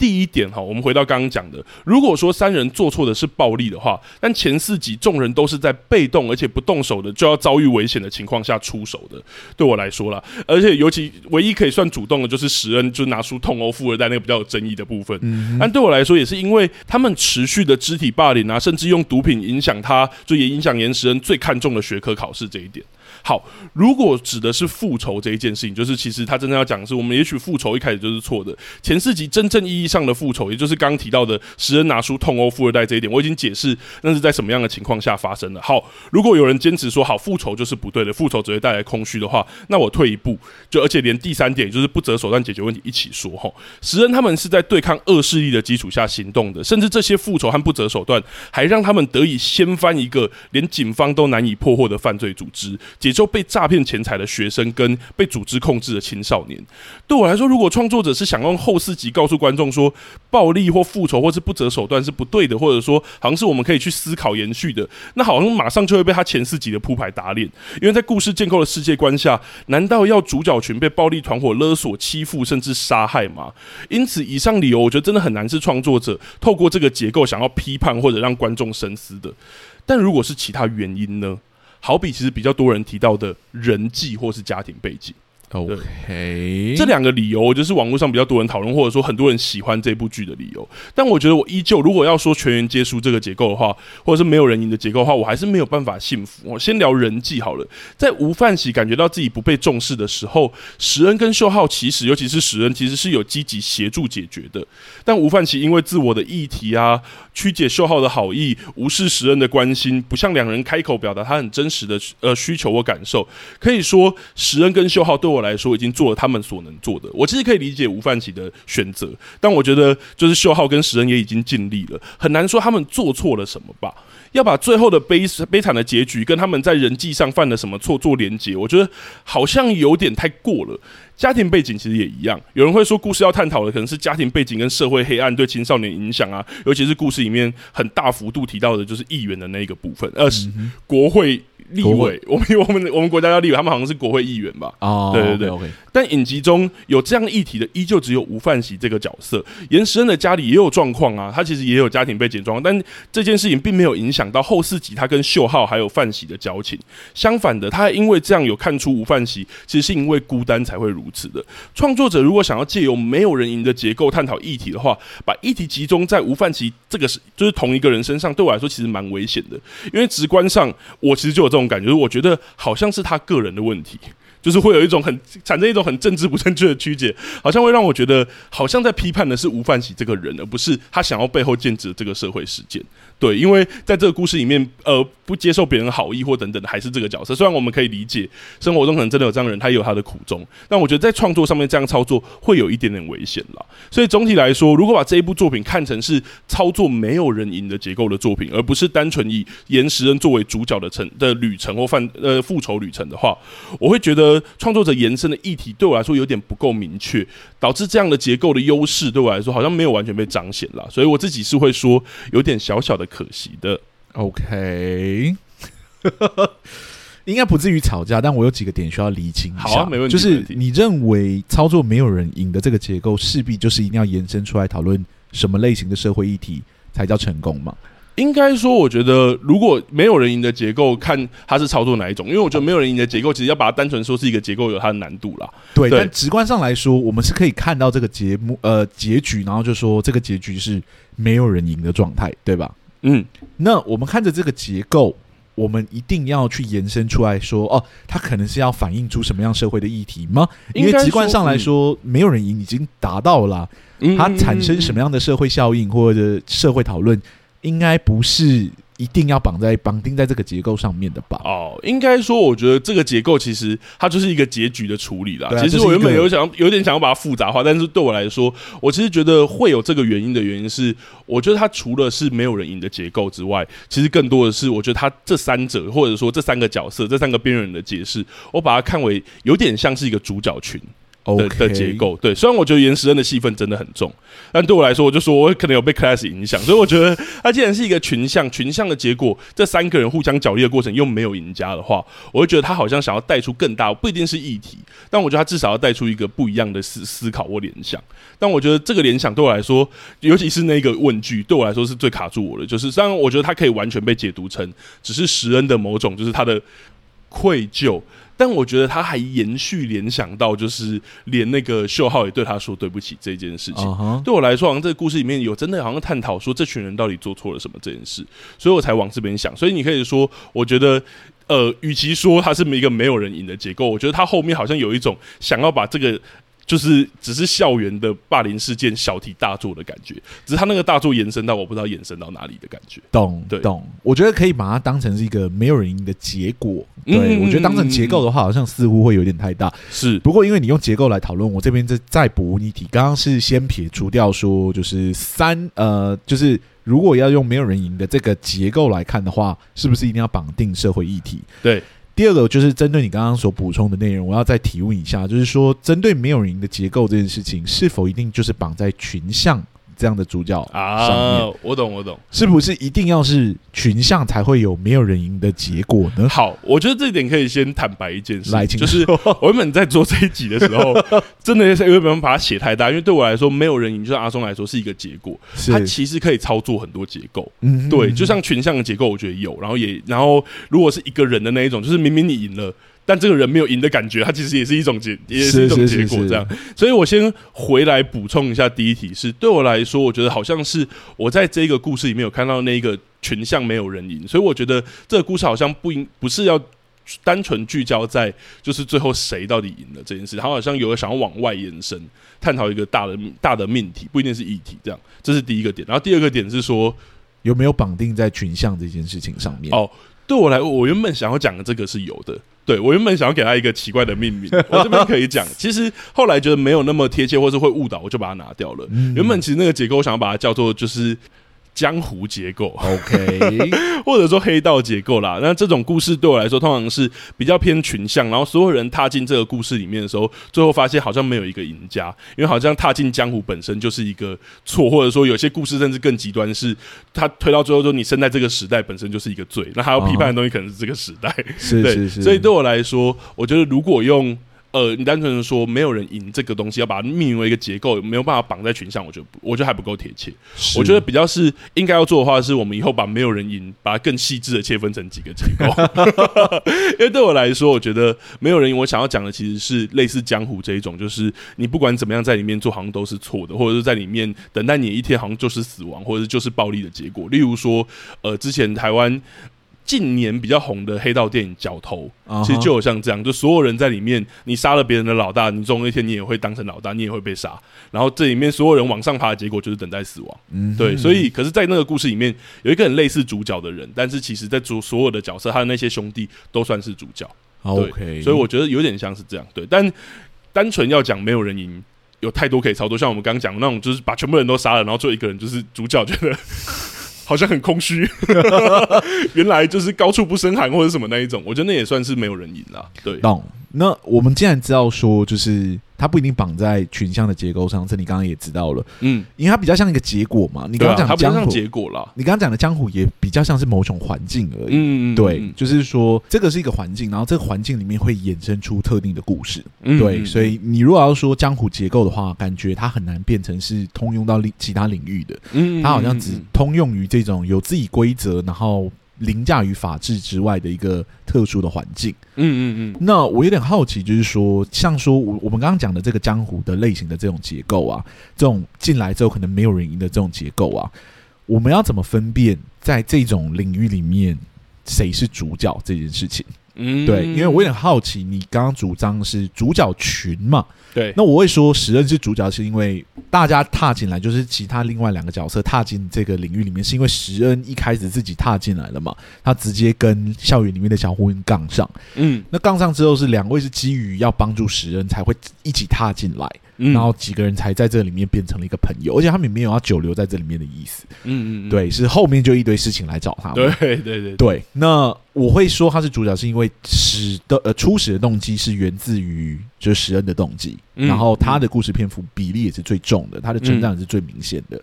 第一点哈，我们回到刚刚讲的，如果说三人做错的是暴力的话，但前四集众人都是在被动而且不动手的就要遭遇危险的情况下出手的，对我来说啦，而且尤其唯一可以算主动的就是石恩，就拿出痛殴富二代那个比较有争议的部分。嗯，但对我来说也是因为他们持续的肢体霸凌啊，甚至用毒品影响他，就也影响严石恩最看重的学科考试这一点。好，如果指的是复仇这一件事情，就是其实他真正要讲的是，我们也许复仇一开始就是错的。前四集真正意义上的复仇，也就是刚提到的时恩拿出痛殴富二代这一点，我已经解释那是在什么样的情况下发生的。好，如果有人坚持说好复仇就是不对的，复仇只会带来空虚的话，那我退一步，就而且连第三点，就是不择手段解决问题一起说哈。时恩他们是在对抗恶势力的基础下行动的，甚至这些复仇和不择手段，还让他们得以掀翻一个连警方都难以破获的犯罪组织。也就被诈骗钱财的学生跟被组织控制的青少年，对我来说，如果创作者是想用后四集告诉观众说暴力或复仇或是不择手段是不对的，或者说好像是我们可以去思考延续的，那好像马上就会被他前四集的铺排打脸。因为在故事建构的世界观下，难道要主角群被暴力团伙勒索、欺负甚至杀害吗？因此，以上理由我觉得真的很难是创作者透过这个结构想要批判或者让观众深思的。但如果是其他原因呢？好比其实比较多人提到的人际或是家庭背景。OK，这两个理由就是网络上比较多人讨论，或者说很多人喜欢这部剧的理由。但我觉得我依旧，如果要说全员皆输这个结构的话，或者是没有人赢的结构的话，我还是没有办法信服。我先聊人际好了，在吴范喜感觉到自己不被重视的时候，石恩跟秀浩其实，尤其是石恩，其实是有积极协助解决的。但吴范喜因为自我的议题啊，曲解秀浩的好意，无视石恩的关心，不向两人开口表达他很真实的呃需求或感受。可以说，石恩跟秀浩对我来说已经做了他们所能做的。我其实可以理解吴范喜的选择，但我觉得就是秀浩跟石恩也已经尽力了，很难说他们做错了什么吧。要把最后的悲悲惨的结局跟他们在人际上犯了什么错做连接，我觉得好像有点太过了。家庭背景其实也一样，有人会说故事要探讨的可能是家庭背景跟社会黑暗对青少年影响啊，尤其是故事里面很大幅度提到的就是议员的那一个部分，呃，是国会。立委，我们我们我们国家叫立委，他们好像是国会议员吧？哦，对对对。Okay, okay. 但影集中有这样议题的，依旧只有吴范喜这个角色。严时恩的家里也有状况啊，他其实也有家庭背景状况，但这件事情并没有影响到后四集他跟秀浩还有范喜的交情。相反的，他因为这样有看出吴范喜其实是因为孤单才会如此的。创作者如果想要借由没有人赢的结构探讨议题的话，把议题集中在吴范奇这个是就是同一个人身上，对我来说其实蛮危险的，因为直观上我其实就有这种感觉，我觉得好像是他个人的问题。就是会有一种很产生一种很政治不正确的曲解，好像会让我觉得好像在批判的是吴范喜这个人，而不是他想要背后建置这个社会事件。对，因为在这个故事里面，呃，不接受别人好意或等等的，还是这个角色。虽然我们可以理解生活中可能真的有这样的人，他也有他的苦衷，但我觉得在创作上面这样操作会有一点点危险啦。所以总体来说，如果把这一部作品看成是操作没有人赢的结构的作品，而不是单纯以严时人作为主角的程的旅程或犯呃复仇旅程的话，我会觉得创作者延伸的议题对我来说有点不够明确，导致这样的结构的优势对我来说好像没有完全被彰显啦。所以我自己是会说有点小小的。可惜的，OK，应该不至于吵架，但我有几个点需要厘清一下。好啊，没问题。就是你认为操作没有人赢的这个结构，势必就是一定要延伸出来讨论什么类型的社会议题才叫成功吗？应该说，我觉得如果没有人赢的结构，看它是操作哪一种，因为我觉得没有人赢的结构，其实要把它单纯说是一个结构，有它的难度啦。对，对，但直观上来说，我们是可以看到这个节目呃结局，然后就说这个结局是没有人赢的状态，对吧？嗯，那我们看着这个结构，我们一定要去延伸出来说，哦，它可能是要反映出什么样社会的议题吗？因为直观上来说，没有人赢已经达到了，它产生什么样的社会效应或者社会讨论，应该不是。一定要绑在绑定在这个结构上面的吧？哦，应该说，我觉得这个结构其实它就是一个结局的处理啦。啊、其实我原本有想有点想要把它复杂化，但是对我来说，我其实觉得会有这个原因的原因是，我觉得它除了是没有人赢的结构之外，其实更多的是，我觉得它这三者或者说这三个角色这三个边缘人的解释，我把它看为有点像是一个主角群。的的结构。对，虽然我觉得严时恩的戏份真的很重，但对我来说，我就说我可能有被 class 影响，所以我觉得他既然是一个群像，群像的结果，这三个人互相角力的过程又没有赢家的话，我会觉得他好像想要带出更大，不一定是议题，但我觉得他至少要带出一个不一样的思思考或联想。但我觉得这个联想对我来说，尤其是那个问句，对我来说是最卡住我的，就是虽然我觉得他可以完全被解读成只是时恩的某种，就是他的愧疚。但我觉得他还延续联想到，就是连那个秀浩也对他说对不起这件事情。Uh huh. 对我来说，好像这个故事里面有真的好像探讨说这群人到底做错了什么这件事，所以我才往这边想。所以你可以说，我觉得，呃，与其说他是一个没有人赢的结构，我觉得他后面好像有一种想要把这个。就是只是校园的霸凌事件小题大做的感觉，只是他那个大作延伸到我不知道延伸到哪里的感觉。懂，对，懂。我觉得可以把它当成是一个没有人赢的结果。对，嗯，我觉得当成结构的话，好像似乎会有点太大。是，不过因为你用结构来讨论，我这边再再补一题。刚刚是先撇除掉说，就是三呃，就是如果要用没有人赢的这个结构来看的话，是不是一定要绑定社会议题？对。第二个就是针对你刚刚所补充的内容，我要再提问一下，就是说针对没有人的结构这件事情，是否一定就是绑在群像？这样的主角啊，我懂我懂，是不是一定要是群像才会有没有人赢的结果呢？好，我觉得这一点可以先坦白一件事，就是 我原本在做这一集的时候，真的是因为不用把它写太大，因为对我来说，没有人赢，就像阿松来说是一个结果，它其实可以操作很多结构，嗯，对，就像群像的结构，我觉得有，然后也，然后如果是一个人的那一种，就是明明你赢了。但这个人没有赢的感觉，他其实也是一种结，也是一种结果。这样，所以我先回来补充一下第一题，是对我来说，我觉得好像是我在这个故事里面有看到那个群像没有人赢，所以我觉得这个故事好像不应不是要单纯聚焦在就是最后谁到底赢了这件事，他好像有想要往外延伸，探讨一个大的大的命题，不一定是议题。这样，这是第一个点。然后第二个点是说有没有绑定在群像这件事情上面？哦，对我来，我原本想要讲的这个是有的。对，我原本想要给他一个奇怪的命名，我这边可以讲。其实后来觉得没有那么贴切，或是会误导，我就把它拿掉了。原本其实那个结构，我想要把它叫做就是。江湖结构，OK，或者说黑道结构啦。那这种故事对我来说，通常是比较偏群像。然后所有人踏进这个故事里面的时候，最后发现好像没有一个赢家，因为好像踏进江湖本身就是一个错，或者说有些故事甚至更极端，是他推到最后说你生在这个时代本身就是一个罪。那他要批判的东西可能是这个时代，是是是。所以对我来说，我觉得如果用。呃，你单纯的说没有人赢这个东西，要把它命名为一个结构，没有办法绑在群上，我觉得我觉得还不够贴切。我觉得比较是应该要做的话，是我们以后把没有人赢，把它更细致的切分成几个结构。因为对我来说，我觉得没有人赢，我想要讲的其实是类似江湖这一种，就是你不管怎么样在里面做，好像都是错的，或者是在里面等待你的一天，好像就是死亡，或者是就是暴力的结果。例如说，呃，之前台湾。近年比较红的黑道电影《角头》，其实就有像这样，就所有人在里面，你杀了别人的老大，你总有一天你也会当成老大，你也会被杀。然后这里面所有人往上爬的结果就是等待死亡。嗯，对，所以可是，在那个故事里面，有一个很类似主角的人，但是其实在主所有的角色，他的那些兄弟都算是主角。OK，所以我觉得有点像是这样。对，但单纯要讲没有人赢，有太多可以操作。像我们刚刚讲的那种，就是把全部人都杀了，然后最后一个人就是主角，觉得。好像很空虚，原来就是高处不胜寒或者什么那一种，我觉得那也算是没有人赢了。对，懂。那我们既然知道说，就是。它不一定绑在群像的结构上，这你刚刚也知道了，嗯，因为它比较像一个结果嘛。你刚刚讲的江湖结果了，你刚刚讲的江湖也比较像是某种环境而已，嗯，对，就是说这个是一个环境，然后这个环境里面会衍生出特定的故事，对，所以你如果要说江湖结构的话，感觉它很难变成是通用到另其他领域的，嗯，它好像只通用于这种有自己规则，然后。凌驾于法治之外的一个特殊的环境。嗯嗯嗯。那我有点好奇，就是说，像说我我们刚刚讲的这个江湖的类型的这种结构啊，这种进来之后可能没有人赢的这种结构啊，我们要怎么分辨在这种领域里面谁是主角这件事情？嗯，对，因为我有点好奇，你刚刚主张是主角群嘛？对，那我会说时恩是主角，是因为大家踏进来，就是其他另外两个角色踏进这个领域里面，是因为时恩一开始自己踏进来了嘛？他直接跟校园里面的小混混杠上，嗯，那杠上之后是两位是基于要帮助时恩才会一起踏进来，嗯、然后几个人才在这里面变成了一个朋友，而且他们也没有要久留在这里面的意思。嗯嗯，对，是后面就一堆事情来找他们。对对对。那我会说他是主角，是因为始的呃初始的动机是源自于就是史恩的动机，嗯、然后他的故事篇幅比例也是最重的，他的成长也是最明显的。嗯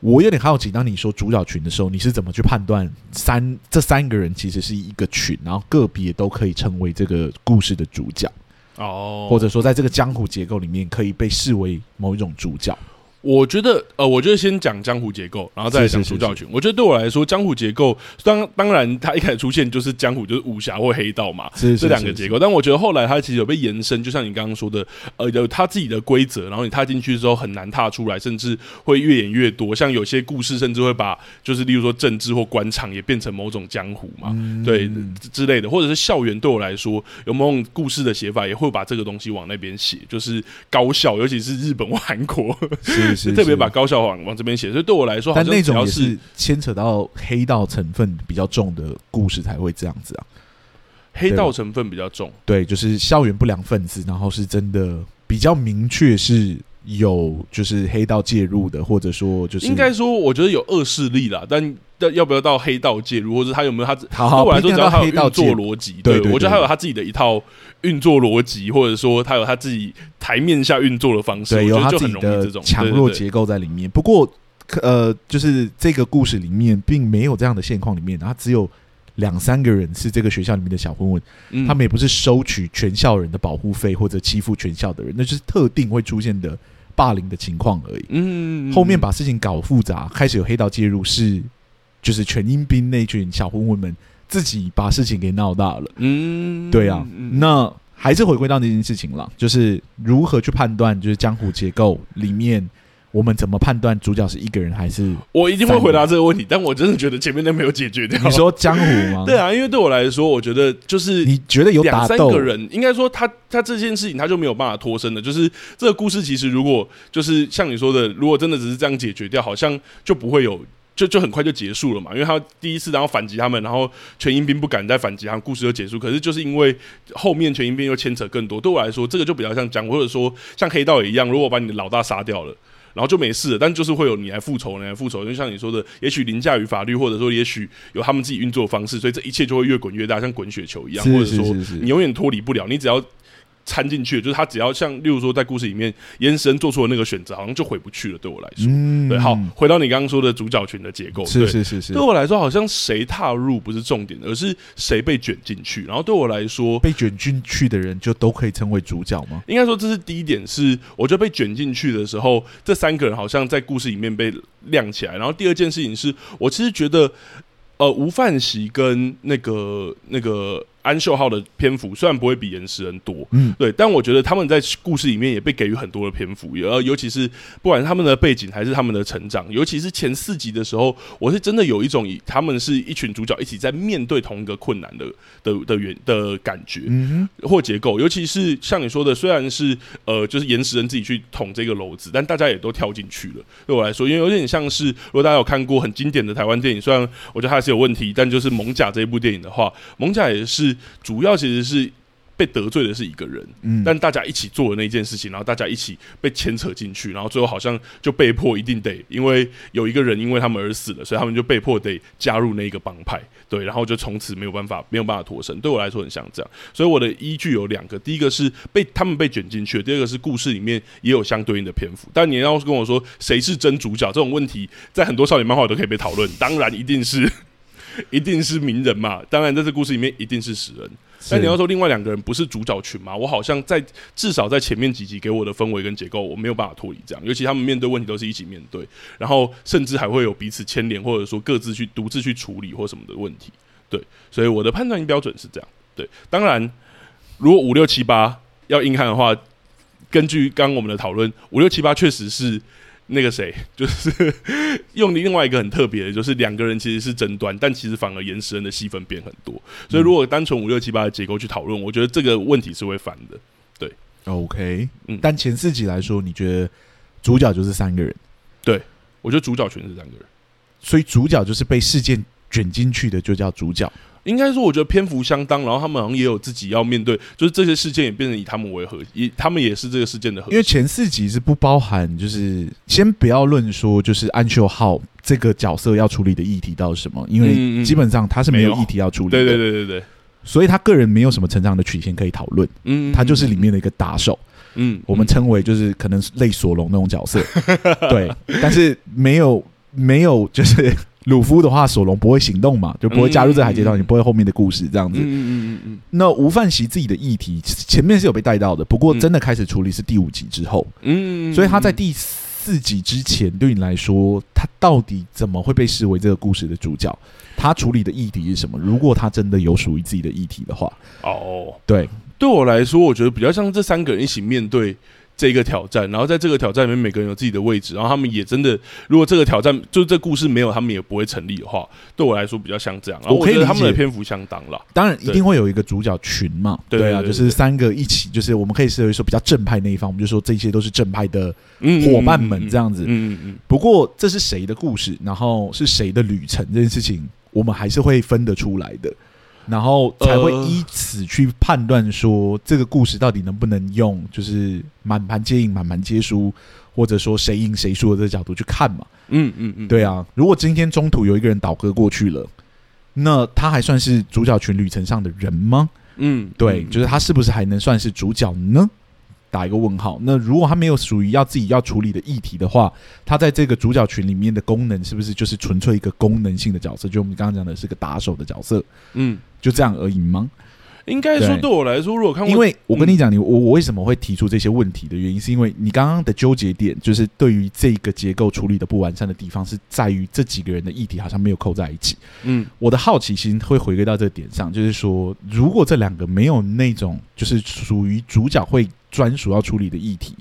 我有点好奇，当你说主角群的时候，你是怎么去判断三这三个人其实是一个群，然后个别都可以成为这个故事的主角哦，或者说在这个江湖结构里面可以被视为某一种主角？我觉得，呃，我觉得先讲江湖结构，然后再来讲主教群。我觉得对我来说，江湖结构当当然，它一开始出现就是江湖就是武侠或黑道嘛，这两个结构。但我觉得后来它其实有被延伸，就像你刚刚说的，呃，有它自己的规则，然后你踏进去之后很难踏出来，甚至会越演越多。像有些故事甚至会把，就是例如说政治或官场也变成某种江湖嘛，嗯、对之类的，或者是校园对我来说有某种故事的写法，也会把这个东西往那边写，就是高校，尤其是日本或韩国。是特别把高校往往这边写，所以对我来说，但那种也是牵扯到黑道成分比较重的故事才会这样子啊。黑道成分比较重，对，就是校园不良分子，然后是真的比较明确是有就是黑道介入的，或者说就是应该说，我觉得有恶势力啦，但但要不要到黑道介入，或者他有没有他？好好，对我来说，只要他有黑道做逻辑，对，我觉得他有他自己的一套运作逻辑，或者说他有他自己台面下运作的方式，对，有他自己的强弱结构在里面。不过，呃，就是这个故事里面并没有这样的现况里面，他只有两三个人是这个学校里面的小混混，嗯、他们也不是收取全校人的保护费或者欺负全校的人，那就是特定会出现的霸凌的情况而已。嗯，后面把事情搞复杂，开始有黑道介入是。就是全英兵那群小混混们自己把事情给闹大了。嗯，对啊。那还是回归到那件事情了，就是如何去判断，就是江湖结构里面，我们怎么判断主角是一个人还是？我一定会回答这个问题，但我真的觉得前面都没有解决掉。你说江湖吗？对啊，因为对我来说，我觉得就是你觉得有两三个人，应该说他他这件事情他就没有办法脱身的。就是这个故事其实如果就是像你说的，如果真的只是这样解决掉，好像就不会有。就就很快就结束了嘛，因为他第一次然后反击他们，然后全英兵不敢再反击，他们故事就结束。可是就是因为后面全英兵又牵扯更多，对我来说这个就比较像讲，或者说像黑道也一样，如果把你的老大杀掉了，然后就没事了，但就是会有你来复仇，你来复仇。就像你说的，也许凌驾于法律，或者说也许有他们自己运作的方式，所以这一切就会越滚越大，像滚雪球一样，或者说你永远脱离不了，你只要。掺进去，就是他只要像，例如说，在故事里面，延伸做出了那个选择，好像就回不去了。对我来说，嗯、对，好，回到你刚刚说的主角群的结构，是是是是，对我来说，好像谁踏入不是重点，而是谁被卷进去。然后对我来说，被卷进去的人就都可以称为主角吗？应该说，这是第一点，是我觉得被卷进去的时候，这三个人好像在故事里面被亮起来。然后第二件事情是我其实觉得，呃，吴范喜跟那个那个。安秀浩的篇幅虽然不会比岩石人多，嗯，对，但我觉得他们在故事里面也被给予很多的篇幅，而尤其是不管是他们的背景还是他们的成长，尤其是前四集的时候，我是真的有一种以他们是一群主角一起在面对同一个困难的的的原的感觉，或结构，尤其是像你说的，虽然是呃，就是岩石人自己去捅这个篓子，但大家也都跳进去了。对我来说，因为有点像是如果大家有看过很经典的台湾电影，虽然我觉得它还是有问题，但就是《蒙甲》这一部电影的话，《蒙甲》也是。主要其实是被得罪的是一个人，嗯，但大家一起做的那件事情，然后大家一起被牵扯进去，然后最后好像就被迫一定得，因为有一个人因为他们而死了，所以他们就被迫得加入那个帮派，对，然后就从此没有办法没有办法脱身。对我来说很像这样，所以我的依据有两个，第一个是被他们被卷进去，第二个是故事里面也有相对应的篇幅。但你要跟我说谁是真主角这种问题，在很多少年漫画都可以被讨论，当然一定是。一定是名人嘛？当然，在这故事里面一定是死人。但你要说另外两个人不是主角群嘛？我好像在至少在前面几集给我的氛围跟结构，我没有办法脱离这样。尤其他们面对问题都是一起面对，然后甚至还会有彼此牵连，或者说各自去独自去处理或什么的问题。对，所以我的判断标准是这样。对，当然，如果五六七八要硬看的话，根据刚刚我们的讨论，五六七八确实是。那个谁，就是用另外一个很特别的，就是两个人其实是争端，但其实反而岩石人的戏份变很多。所以如果单纯五六七八的结构去讨论，我觉得这个问题是会反的。对，OK，嗯，但前四集来说，你觉得主角就是三个人？对，我觉得主角全是三个人，所以主角就是被事件卷进去的就叫主角。应该说，我觉得篇幅相当，然后他们好像也有自己要面对，就是这些事件也变成以他们为核，以他们也是这个事件的核。因为前四集是不包含，就是先不要论说，就是安秀浩这个角色要处理的议题到什么，因为基本上他是没有议题要处理的。对对对对对，所以他个人没有什么成长的曲线可以讨论。嗯，他就是里面的一个打手。嗯，我们称为就是可能是类索隆那种角色。对，但是没有没有就是。鲁夫的话，索隆不会行动嘛，就不会加入这海贼团，也不会后面的故事这样子。嗯嗯嗯嗯。那吴范喜自己的议题前面是有被带到的，不过真的开始处理是第五集之后。嗯。所以他在第四集之前，对你来说，他到底怎么会被视为这个故事的主角？他处理的议题是什么？如果他真的有属于自己的议题的话，哦，对，对我来说，我觉得比较像这三个人一起面对。这个挑战，然后在这个挑战里面，每个人有自己的位置，然后他们也真的，如果这个挑战就是这故事没有他们也不会成立的话，对我来说比较像这样。然后我觉得他们的篇幅相当了，当然一定会有一个主角群嘛，对，对啊，就是三个一起，就是我们可以视为说比较正派那一方，我们就说这些都是正派的伙伴们这样子。嗯，嗯，嗯。不过这是谁的故事，然后是谁的旅程这件事情，我们还是会分得出来的。然后才会依此去判断说这个故事到底能不能用，就是满盘皆赢、满盘皆输，或者说谁赢谁输的这个角度去看嘛。嗯嗯嗯，对啊。如果今天中途有一个人倒戈过去了，那他还算是主角群旅程上的人吗？嗯，对，就是他是不是还能算是主角呢？打一个问号。那如果他没有属于要自己要处理的议题的话，他在这个主角群里面的功能是不是就是纯粹一个功能性的角色？就我们刚刚讲的是个打手的角色。嗯。就这样而已吗？应该说，对我来说，如果看过，因为我跟你讲，你我我为什么会提出这些问题的原因，是因为你刚刚的纠结点，就是对于这个结构处理的不完善的地方，是在于这几个人的议题好像没有扣在一起。嗯，我的好奇心会回归到这个点上，就是说，如果这两个没有那种就是属于主角会专属要处理的议题，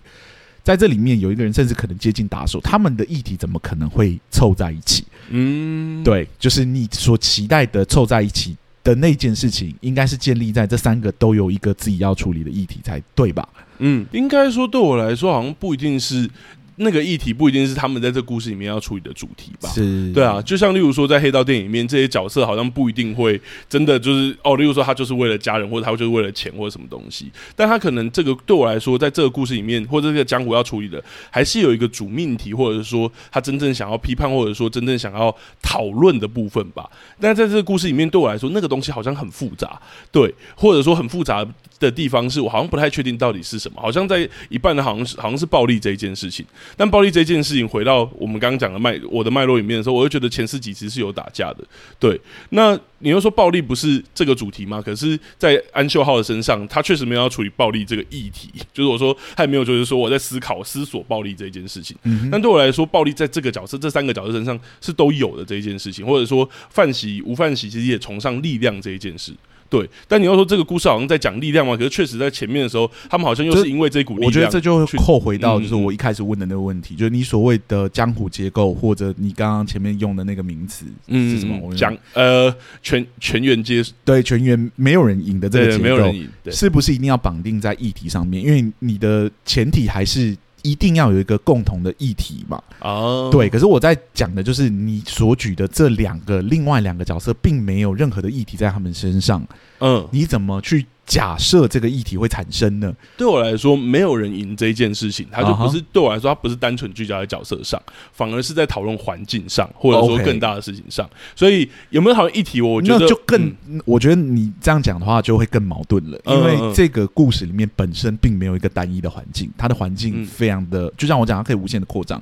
在这里面有一个人甚至可能接近打手，他们的议题怎么可能会凑在一起？嗯，对，就是你所期待的凑在一起。的那件事情，应该是建立在这三个都有一个自己要处理的议题才对吧？嗯，应该说对我来说，好像不一定是。那个议题不一定是他们在这故事里面要处理的主题吧？是，对啊，就像例如说，在黑道电影里面，这些角色好像不一定会真的就是哦，例如说他就是为了家人，或者他就是为了钱，或者什么东西。但他可能这个对我来说，在这个故事里面，或者这个江湖要处理的，还是有一个主命题，或者是说他真正想要批判，或者说真正想要讨论的部分吧。但在这个故事里面，对我来说，那个东西好像很复杂，对，或者说很复杂的地方是我好像不太确定到底是什么，好像在一半的，好像是好像是暴力这一件事情。但暴力这件事情，回到我们刚刚讲的脉，我的脉络里面的时候，我就觉得前四集其实是有打架的。对，那你又说暴力不是这个主题吗？可是，在安秀浩的身上，他确实没有要处理暴力这个议题。就是我说，他也没有就是说我在思考、思索暴力这一件事情。嗯，但对我来说，暴力在这个角色、这三个角色身上是都有的这一件事情，或者说范喜、吴范喜其实也崇尚力量这一件事。对，但你要说这个故事好像在讲力量嘛？可是确实在前面的时候，他们好像又是因为这股力量，我觉得这就扣回到就是我一开始问的那个问题，嗯、就是你所谓的江湖结构，或者你刚刚前面用的那个名词是什么？讲呃全全员皆对全员没有人赢的这个结构，没有人赢，是不是一定要绑定在议题上面？因为你的前提还是。一定要有一个共同的议题嘛？哦，对。可是我在讲的就是你所举的这两个另外两个角色，并没有任何的议题在他们身上。嗯，你怎么去？假设这个议题会产生呢？对我来说，没有人赢这一件事情，他就不是、uh -huh. 对我来说，他不是单纯聚焦在角色上，反而是在讨论环境上，或者说更大的事情上。所以有没有讨论议题？我觉得就更、嗯，我觉得你这样讲的话就会更矛盾了，因为这个故事里面本身并没有一个单一的环境，它的环境非常的，就像我讲，它可以无限的扩张。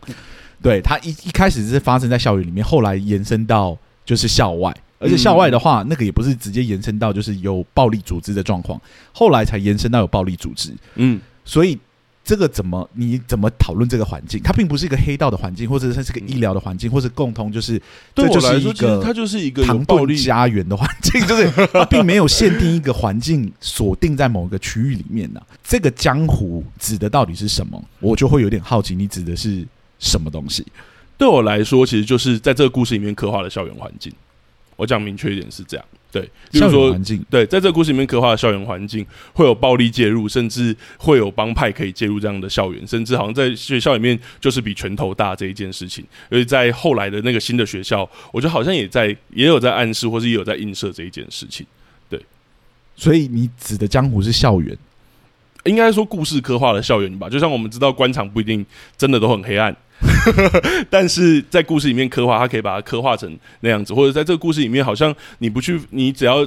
对，它一一开始是发生在校园里面，后来延伸到就是校外。而且校外的话，那个也不是直接延伸到就是有暴力组织的状况，后来才延伸到有暴力组织。嗯，所以这个怎么你怎么讨论这个环境？它并不是一个黑道的环境，或者它是个医疗的环境，或者共通就是对我来说，它就是一个唐顿家园的环境，就是 它并没有限定一个环境锁定在某个区域里面呢、啊。这个江湖指的到底是什么？我就会有点好奇，你指的是什么东西？对我来说，其实就是在这个故事里面刻画的校园环境。我讲明确一点是这样，对，例如说环境，对，在这个故事里面刻画的校园环境会有暴力介入，甚至会有帮派可以介入这样的校园，甚至好像在学校里面就是比拳头大这一件事情。而且在后来的那个新的学校，我觉得好像也在也有在暗示，或是也有在映射这一件事情。对，所以你指的江湖是校园，应该说故事刻画的校园吧？就像我们知道官场不一定真的都很黑暗。但是在故事里面刻画，他可以把它刻画成那样子，或者在这个故事里面，好像你不去，你只要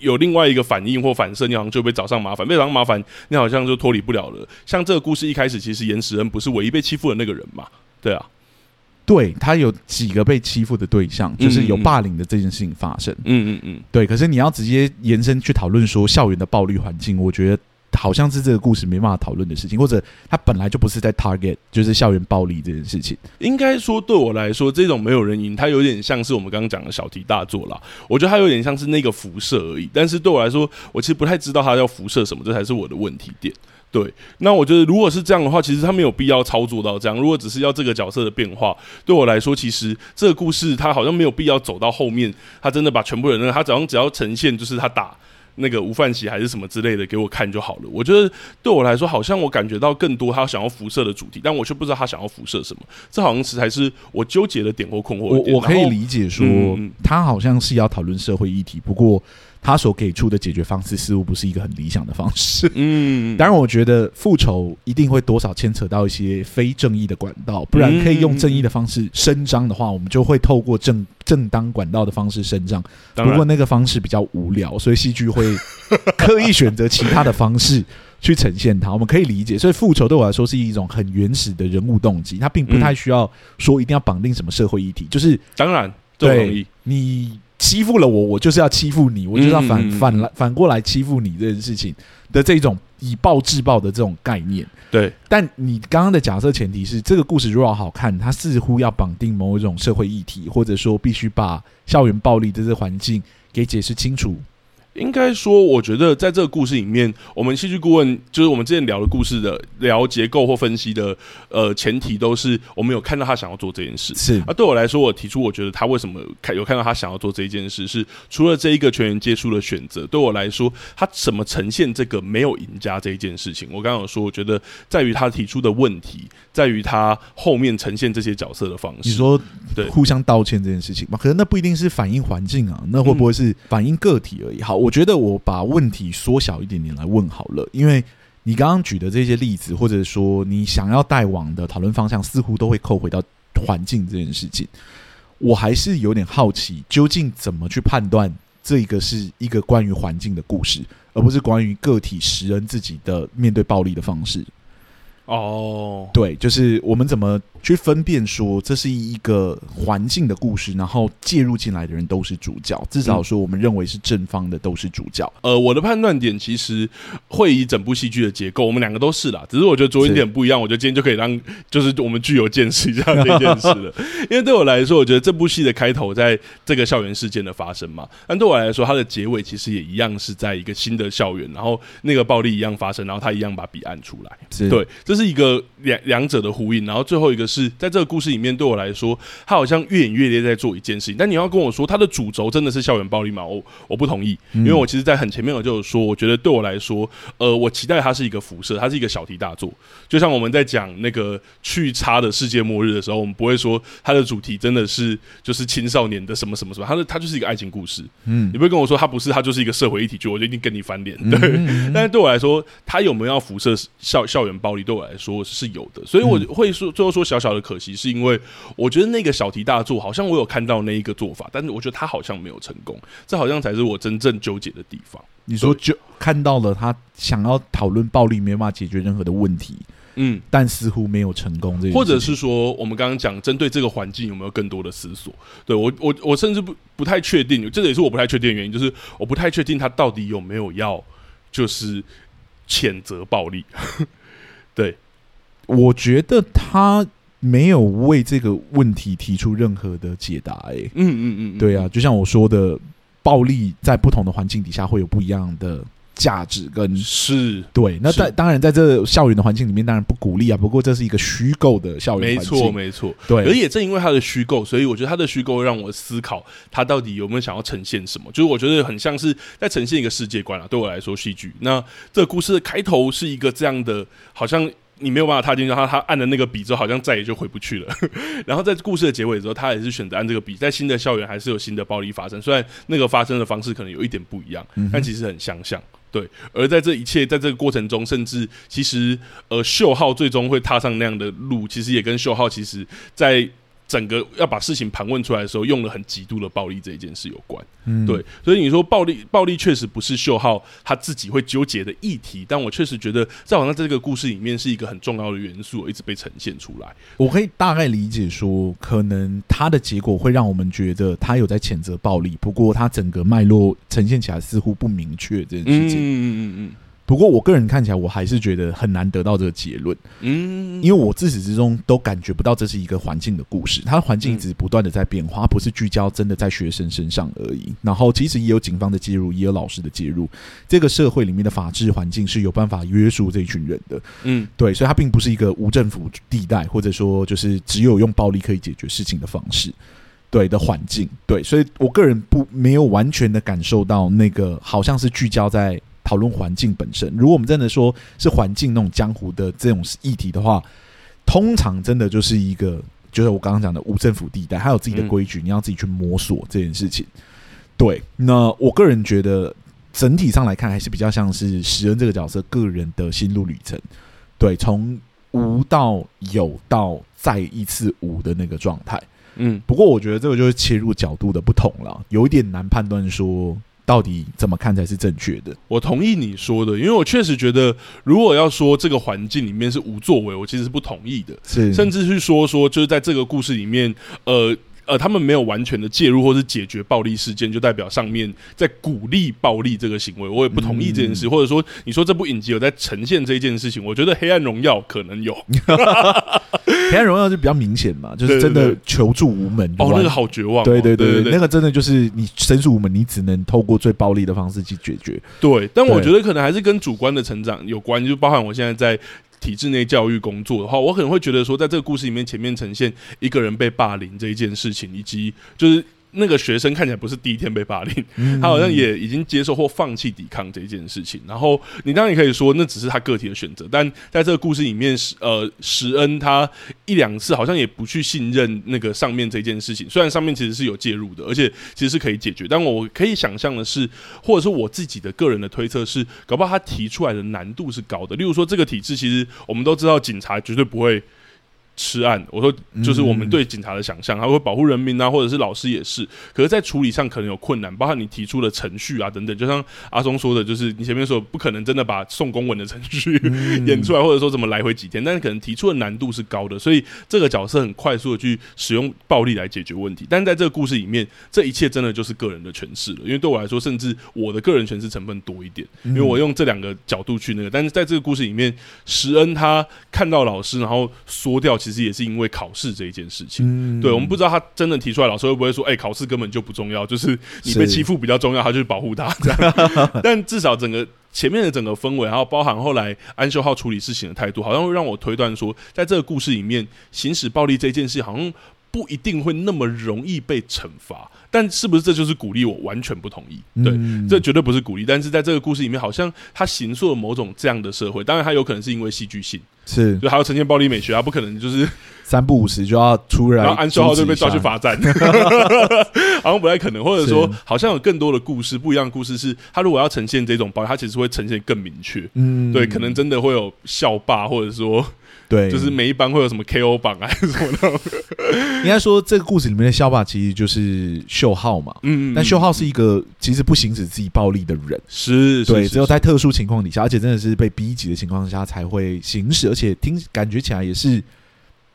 有另外一个反应或反射，你好像就被找上麻烦，被找上麻烦，你好像就脱离不了了。像这个故事一开始，其实严时恩不是唯一被欺负的那个人嘛？对啊，对，他有几个被欺负的对象，就是有霸凌的这件事情发生。嗯嗯嗯，对。可是你要直接延伸去讨论说校园的暴力环境，我觉得。好像是这个故事没办法讨论的事情，或者他本来就不是在 target 就是校园暴力这件事情。应该说，对我来说，这种没有人赢，它有点像是我们刚刚讲的小题大做啦。我觉得它有点像是那个辐射而已。但是对我来说，我其实不太知道它要辐射什么，这才是我的问题点。对，那我觉得如果是这样的话，其实他没有必要操作到这样。如果只是要这个角色的变化，对我来说，其实这个故事他好像没有必要走到后面，他真的把全部人，他早上只要呈现就是他打。那个吴范喜还是什么之类的给我看就好了。我觉得对我来说，好像我感觉到更多他想要辐射的主题，但我却不知道他想要辐射什么。这好像是还是我纠结的点或困惑点。我我可以理解说，嗯、他好像是要讨论社会议题，不过。他所给出的解决方式似乎不是一个很理想的方式。嗯，当然，我觉得复仇一定会多少牵扯到一些非正义的管道，不然可以用正义的方式伸张的话，我们就会透过正 正当管道的方式伸张。不过那个方式比较无聊，所以戏剧会刻意选择其他的方式去呈现它。我们可以理解，所以复仇对我来说是一种很原始的人物动机，它并不太需要说一定要绑定什么社会议题。就是当然，对你。欺负了我，我就是要欺负你，我就是要反反来反过来欺负你这件事情的这种以暴制暴的这种概念。对，但你刚刚的假设前提是，这个故事如果要好看，它似乎要绑定某一种社会议题，或者说必须把校园暴力的这个环境给解释清楚。应该说，我觉得在这个故事里面，我们戏剧顾问就是我们之前聊的故事的聊结构或分析的呃前提，都是我们有看到他想要做这件事。是啊，对我来说，我提出我觉得他为什么看有看到他想要做这一件事，是除了这一个全员接触的选择，对我来说，他怎么呈现这个没有赢家这一件事情？我刚刚有说，我觉得在于他提出的问题，在于他后面呈现这些角色的方式。你说对，互相道歉这件事情嘛？可能那不一定是反映环境啊，那会不会是反映个体而已？好。我觉得我把问题缩小一点点来问好了，因为你刚刚举的这些例子，或者说你想要带往的讨论方向，似乎都会扣回到环境这件事情。我还是有点好奇，究竟怎么去判断这一个是一个关于环境的故事，而不是关于个体食人自己的面对暴力的方式？哦，对，就是我们怎么去分辨说这是一个环境的故事，然后介入进来的人都是主角，至少说我们认为是正方的都是主角。呃，我的判断点其实会以整部戏剧的结构，我们两个都是啦，只是我觉得着眼点不一样。我觉得今天就可以让就是我们具有见识这样的一件事了。因为对我来说，我觉得这部戏的开头在这个校园事件的发生嘛，但对我来说，它的结尾其实也一样是在一个新的校园，然后那个暴力一样发生，然后他一样把笔按出来。对，这是一个两两者的呼应，然后最后一个是在这个故事里面，对我来说，他好像越演越烈在做一件事情。但你要跟我说，他的主轴真的是校园暴力吗？我我不同意，因为我其实，在很前面我就有说，我觉得对我来说，呃，我期待它是一个辐射，它是一个小题大做。就像我们在讲那个去差的世界末日的时候，我们不会说它的主题真的是就是青少年的什么什么什么，它的它就是一个爱情故事。嗯，你不会跟我说它不是，它就是一个社会议题剧，我就一定跟你翻脸。对，嗯嗯嗯，但是对我来说，它有没有要辐射校校园暴力？对我来说。是有的，所以我会说，最后说小小的可惜，是因为我觉得那个小题大做，好像我有看到那一个做法，但是我觉得他好像没有成功，这好像才是我真正纠结的地方。你说就看到了他想要讨论暴力，没办法解决任何的问题，嗯，但似乎没有成功，这或者是说，我们刚刚讲针对这个环境有没有更多的思索？对我，我我甚至不不太确定，这个也是我不太确定的原因，就是我不太确定他到底有没有要就是谴责暴力，对。我觉得他没有为这个问题提出任何的解答。哎，嗯嗯嗯，对啊，就像我说的，暴力在不同的环境底下会有不一样的价值跟是对。那在当然在这校园的环境里面，当然不鼓励啊。不过这是一个虚构的校园，没错没错。对，而也正因为它的虚构，所以我觉得它的虚构让我思考，它到底有没有想要呈现什么？就是我觉得很像是在呈现一个世界观啊。对我来说，戏剧那这个故事的开头是一个这样的，好像。你没有办法踏进去，他他按了那个笔之后，好像再也就回不去了。然后在故事的结尾之后，他也是选择按这个笔，在新的校园还是有新的暴力发生，虽然那个发生的方式可能有一点不一样，但其实很相像。对，而在这一切在这个过程中，甚至其实呃秀浩最终会踏上那样的路，其实也跟秀浩其实在。整个要把事情盘问出来的时候，用了很极度的暴力这一件事有关，嗯，对，所以你说暴力，暴力确实不是秀浩他自己会纠结的议题，但我确实觉得在好像这个故事里面是一个很重要的元素，一直被呈现出来。我可以大概理解说，可能他的结果会让我们觉得他有在谴责暴力，不过他整个脉络呈现起来似乎不明确这件事情。嗯嗯嗯嗯。不过，我个人看起来，我还是觉得很难得到这个结论。嗯，因为我自始至终都感觉不到这是一个环境的故事，它的环境一直不断的在变化，它不是聚焦真的在学生身上而已。然后，其实也有警方的介入，也有老师的介入。这个社会里面的法治环境是有办法约束这一群人的。嗯，对，所以它并不是一个无政府地带，或者说就是只有用暴力可以解决事情的方式。对的环境，对，所以我个人不没有完全的感受到那个好像是聚焦在。讨论环境本身，如果我们真的说是环境那种江湖的这种议题的话，通常真的就是一个，就是我刚刚讲的无政府地带，还有自己的规矩，你要自己去摸索这件事情。对，那我个人觉得整体上来看，还是比较像是史恩这个角色个人的心路旅程。对，从无到有到再一次无的那个状态。嗯，不过我觉得这个就是切入角度的不同了，有一点难判断说。到底怎么看才是正确的？我同意你说的，因为我确实觉得，如果要说这个环境里面是无作为，我其实是不同意的。是，甚至是说说，就是在这个故事里面，呃呃，他们没有完全的介入或是解决暴力事件，就代表上面在鼓励暴力这个行为，我也不同意这件事。嗯、或者说，你说这部影集有在呈现这件事情，我觉得《黑暗荣耀》可能有。黑暗荣耀就比较明显嘛，就是真的求助无门哦，那个好绝望。对对对对，那个真的就是你申诉无门，你只能透过最暴力的方式去解决。对，但我觉得可能还是跟主观的成长有关，就包含我现在在体制内教育工作的话，我可能会觉得说，在这个故事里面，前面呈现一个人被霸凌这一件事情，以及就是。那个学生看起来不是第一天被霸凌，他好像也已经接受或放弃抵抗这一件事情。然后你当然也可以说，那只是他个体的选择。但在这个故事里面，呃，石恩他一两次好像也不去信任那个上面这件事情。虽然上面其实是有介入的，而且其实是可以解决。但我可以想象的是，或者说我自己的个人的推测是，搞不好他提出来的难度是高的。例如说，这个体制其实我们都知道，警察绝对不会。吃案，我说就是我们对警察的想象，他会保护人民啊，或者是老师也是。可是，在处理上可能有困难，包括你提出的程序啊等等。就像阿松说的，就是你前面说不可能真的把送公文的程序 演出来，或者说怎么来回几天，但是可能提出的难度是高的，所以这个角色很快速的去使用暴力来解决问题。但是在这个故事里面，这一切真的就是个人的诠释了。因为对我来说，甚至我的个人诠释成分多一点，因为我用这两个角度去那个。但是在这个故事里面，石恩他看到老师，然后缩掉。其实也是因为考试这一件事情，嗯、对，我们不知道他真的提出来，老师会不会说，哎、欸，考试根本就不重要，就是你被欺负比较重要，他就是保护他这样。但至少整个前面的整个氛围，然后包含后来安秀浩处理事情的态度，好像会让我推断说，在这个故事里面，行使暴力这件事，好像不一定会那么容易被惩罚。但是不是这就是鼓励？我完全不同意。对，嗯、这绝对不是鼓励。但是在这个故事里面，好像他形塑了某种这样的社会。当然，他有可能是因为戏剧性，是就还要呈现暴力美学，他不可能就是三不五时就要出来，然后安秀浩就被抓去罚站，好像不太可能。或者说，好像有更多的故事，不一样的故事是，他如果要呈现这种暴力，他其实会呈现更明确。嗯，对，可能真的会有校霸，或者说。对，就是每一班会有什么 KO 榜啊，什么的。应该说，这个故事里面的肖霸其实就是秀浩嘛。嗯，嗯，但秀浩是一个其实不行使自己暴力的人，是，对，只有在特殊情况底下，而且真的是被逼急的情况下才会行使，而且听感觉起来也是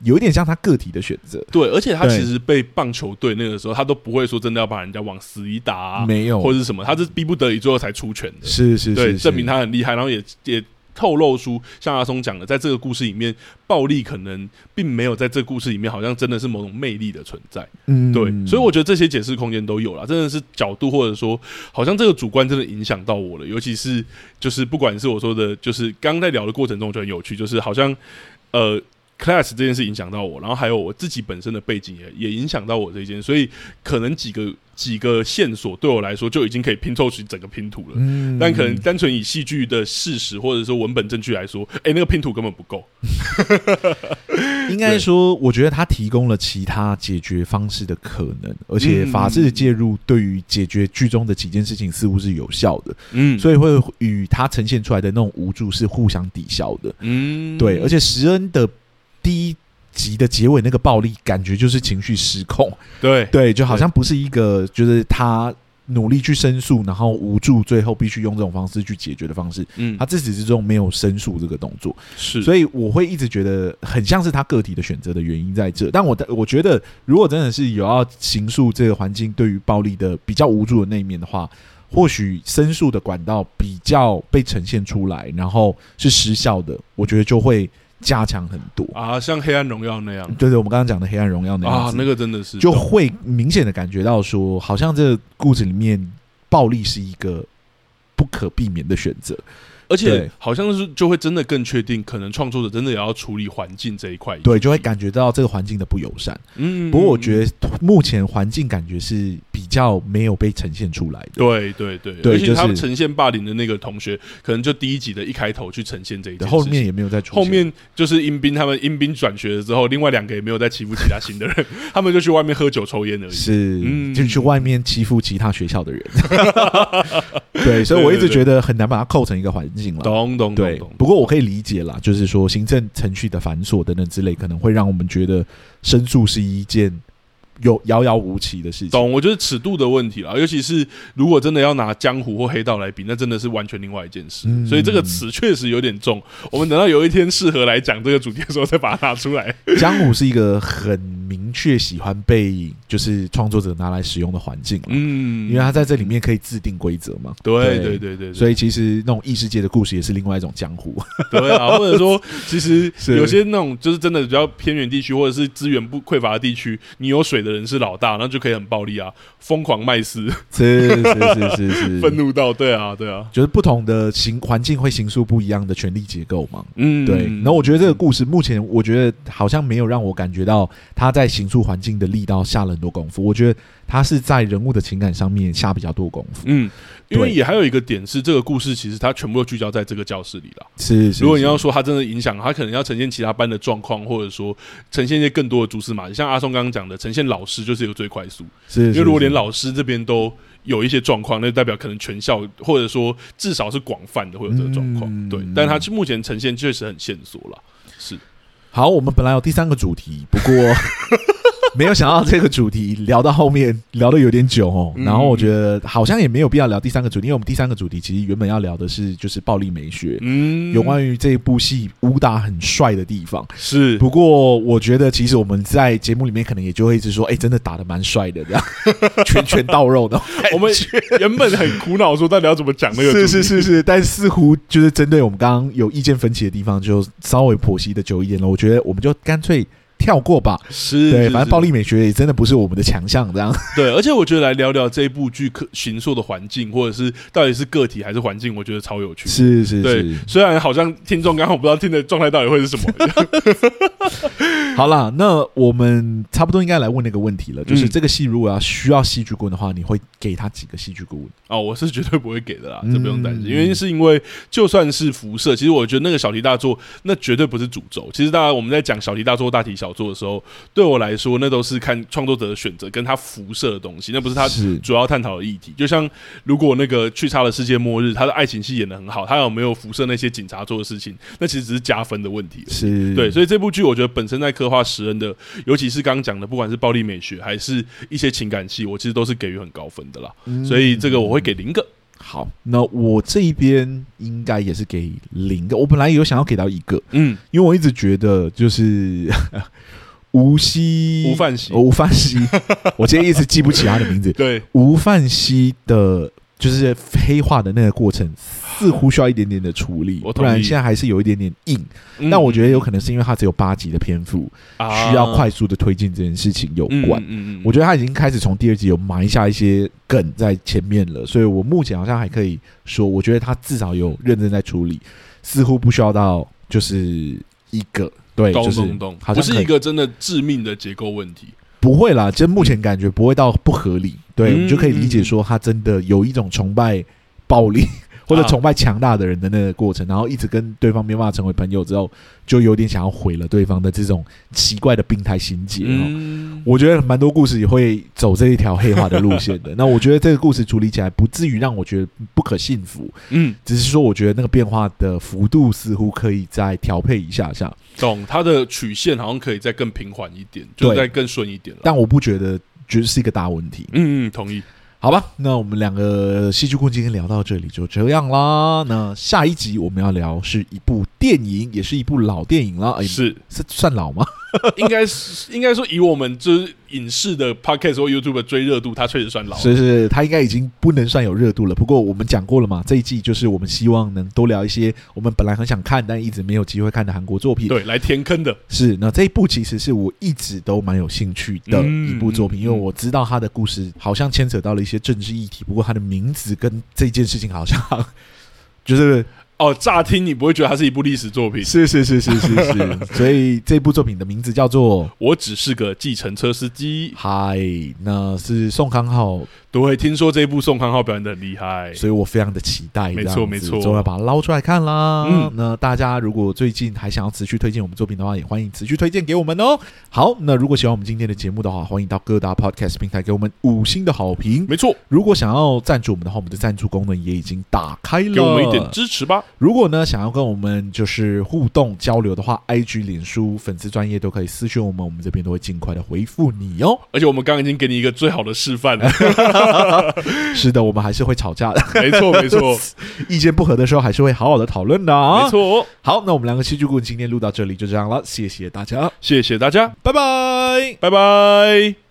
有一点像他个体的选择。对，而且他其实被棒球队那个时候，他都不会说真的要把人家往死里打啊，没有或者是什么，他是逼不得已最后才出拳的。是是是，对，证明他很厉害，然后也也。透露出像阿松讲的，在这个故事里面，暴力可能并没有在这个故事里面，好像真的是某种魅力的存在。嗯，对，所以我觉得这些解释空间都有了，真的是角度或者说，好像这个主观真的影响到我了。尤其是就是不管是我说的，就是刚在聊的过程中就很有趣，就是好像呃。Class 这件事影响到我，然后还有我自己本身的背景也也影响到我这一件，所以可能几个几个线索对我来说就已经可以拼凑起整个拼图了。嗯，但可能单纯以戏剧的事实或者说文本证据来说，哎，那个拼图根本不够。应该说，我觉得他提供了其他解决方式的可能，而且法治的介入对于解决剧中的几件事情似乎是有效的。嗯，所以会与他呈现出来的那种无助是互相抵消的。嗯，对，而且石恩的。第一集的结尾那个暴力感觉就是情绪失控，对对，就好像不是一个就是他努力去申诉，然后无助，最后必须用这种方式去解决的方式。嗯，他自始至终没有申诉这个动作，是，所以我会一直觉得很像是他个体的选择的原因在这。但我我觉得，如果真的是有要形塑这个环境对于暴力的比较无助的那一面的话，或许申诉的管道比较被呈现出来，然后是失效的，我觉得就会。加强很多。啊，像《黑暗荣耀》那样，对对，我们刚刚讲的《黑暗荣耀》那样啊，那个真的是。就会明显的感觉到说，好像这个故事里面暴力是一个不可避免的选择。而且好像是就会真的更确定，可能创作者真的也要处理环境这一块，对，就会感觉到这个环境的不友善。嗯，不过我觉得目前环境感觉是比较没有被呈现出来的。对对对，而且他们呈现霸凌的那个同学，可能就第一集的一开头去呈现这一点，后面也没有再出现。后面就是阴兵他们阴兵转学了之后，另外两个也没有再欺负其他新的人，他们就去外面喝酒抽烟而已。是，嗯，就去外面欺负其他学校的人。对，所以我一直觉得很难把它扣成一个环懂懂。对，不过我可以理解啦，就是说行政程序的繁琐等等之类，可能会让我们觉得申诉是一件有遥遥无期的事情。懂，我觉得尺度的问题啦，尤其是如果真的要拿江湖或黑道来比，那真的是完全另外一件事。嗯、所以这个词确实有点重。我们等到有一天适合来讲这个主题的时候，再把它拿出来。江湖是一个很明确喜欢被就是创作者拿来使用的环境，嗯，因为他在这里面可以制定规则嘛。对对对对，对，所以其实那种异世界的故事也是另外一种江湖。对啊，或者说 其实有些那种就是真的比较偏远地区或者是资源不匮乏的地区，你有水的。人是老大，那就可以很暴力啊，疯狂卖丝，是是是是是，愤怒到对啊对啊，就是不同的形环境会形塑不一样的权力结构嘛，嗯，对。然后我觉得这个故事目前，我觉得好像没有让我感觉到他在形塑环境的力道下了很多功夫，我觉得。他是在人物的情感上面下比较多功夫，嗯，因为也还有一个点是，这个故事其实它全部都聚焦在这个教室里了。是，是，如果你要说它真的影响，它可能要呈现其他班的状况，或者说呈现一些更多的蛛丝马迹。像阿松刚刚讲的，呈现老师就是一个最快速，是，是，是，因为如果连老师这边都有一些状况，那代表可能全校或者说至少是广泛的会有这个状况，嗯、对。但它目前呈现确实很线索了。是，好，我们本来有第三个主题，不过。没有想到这个主题聊到后面聊的有点久哦，然后我觉得好像也没有必要聊第三个主题，因为我们第三个主题其实原本要聊的是就是暴力美学，嗯，有关于这部戏武打很帅的地方是。不过我觉得其实我们在节目里面可能也就会一直说，哎，真的打的蛮帅的这样，拳拳到肉的。我们原本很苦恼说到底要怎么讲那个，是是是是，但似乎就是针对我们刚刚有意见分歧的地方，就稍微剖析的久一点了。我觉得我们就干脆。跳过吧，是对，反正暴力美学也真的不是我们的强项，这样。对，而且我觉得来聊聊这一部剧可形塑的环境，或者是到底是个体还是环境，我觉得超有趣。是是是，对，虽然好像听众刚刚我不知道听的状态到底会是什么。好啦，那我们差不多应该来问那个问题了，就是这个戏如果要需要戏剧顾问的话，你会给他几个戏剧顾问？哦，我是绝对不会给的啦，这不用担心。原因是因为就算是辐射，其实我觉得那个小题大做，那绝对不是主轴。其实大家我们在讲小题大做、大题小做的时候，对我来说，那都是看创作者的选择跟他辐射的东西，那不是他主要探讨的议题。就像如果那个去差了世界末日，他的爱情戏演的很好，他有没有辐射那些警察做的事情，那其实只是加分的问题。是对，所以这部剧我觉得本身在刻画石恩的，尤其是刚刚讲的，不管是暴力美学还是一些情感戏，我其实都是给予很高分的啦。所以这个我会给零个。好，那我这一边应该也是给零个。我本来有想要给到一个，嗯，因为我一直觉得就是吴锡吴范曦吴范曦，我今天一直记不起他的名字。对，吴范西的就是黑化的那个过程似乎需要一点点的处理，不然现在还是有一点点硬。那、嗯、我觉得有可能是因为他只有八集的篇幅，需要快速的推进这件事情有关。嗯嗯嗯、我觉得他已经开始从第二集有埋下一些梗在前面了，所以我目前好像还可以说，我觉得他至少有认真在处理，似乎不需要到就是一个对，咚咚咚就是不是一个真的致命的结构问题。不会啦，就目前感觉不会到不合理，对，我们就可以理解说他真的有一种崇拜暴力或者崇拜强大的人的那个过程，然后一直跟对方没办法成为朋友之后，就有点想要毁了对方的这种奇怪的病态心结。嗯，我觉得蛮多故事也会走这一条黑化的路线的。那我觉得这个故事处理起来不至于让我觉得不可信服，嗯，只是说我觉得那个变化的幅度似乎可以再调配一下下。懂，它的曲线好像可以再更平缓一点，就再更顺一点了。但我不觉得，觉得是一个大问题。嗯嗯，同意。好吧，那我们两个戏剧顾问今天聊到这里就这样啦。那下一集我们要聊是一部电影，也是一部老电影了。欸、是是算老吗？应该是应该说以我们就是。影视的 podcast 或 YouTube 追热度，它确实算老了。是是，它应该已经不能算有热度了。不过我们讲过了嘛，这一季就是我们希望能多聊一些我们本来很想看但一直没有机会看的韩国作品。对，来填坑的。是，那这一部其实是我一直都蛮有兴趣的一部作品，嗯、因为我知道它的故事好像牵扯到了一些政治议题，不过它的名字跟这件事情好像 就是。哦，乍听你不会觉得它是一部历史作品，是是是是是是，所以这部作品的名字叫做《我只是个计程车司机》。嗨，那是宋康昊。对，听说这一部宋康昊表演的很厉害，所以我非常的期待。没错没错，终于要把它捞出来看啦。嗯，那大家如果最近还想要持续推荐我们作品的话，也欢迎持续推荐给我们哦。好，那如果喜欢我们今天的节目的话，欢迎到各大 Podcast 平台给我们五星的好评。没错，如果想要赞助我们的话，我们的赞助功能也已经打开了，给我们一点支持吧。如果呢想要跟我们就是互动交流的话，IG、脸书粉丝专业都可以私讯我们，我们这边都会尽快的回复你哦。而且我们刚刚已经给你一个最好的示范了。是的，我们还是会吵架的。没错，没错，意见不合的时候还是会好好的讨论的啊。没错，好，那我们两个戏剧顾问今天录到这里就这样了，谢谢大家，谢谢大家，拜拜，拜拜。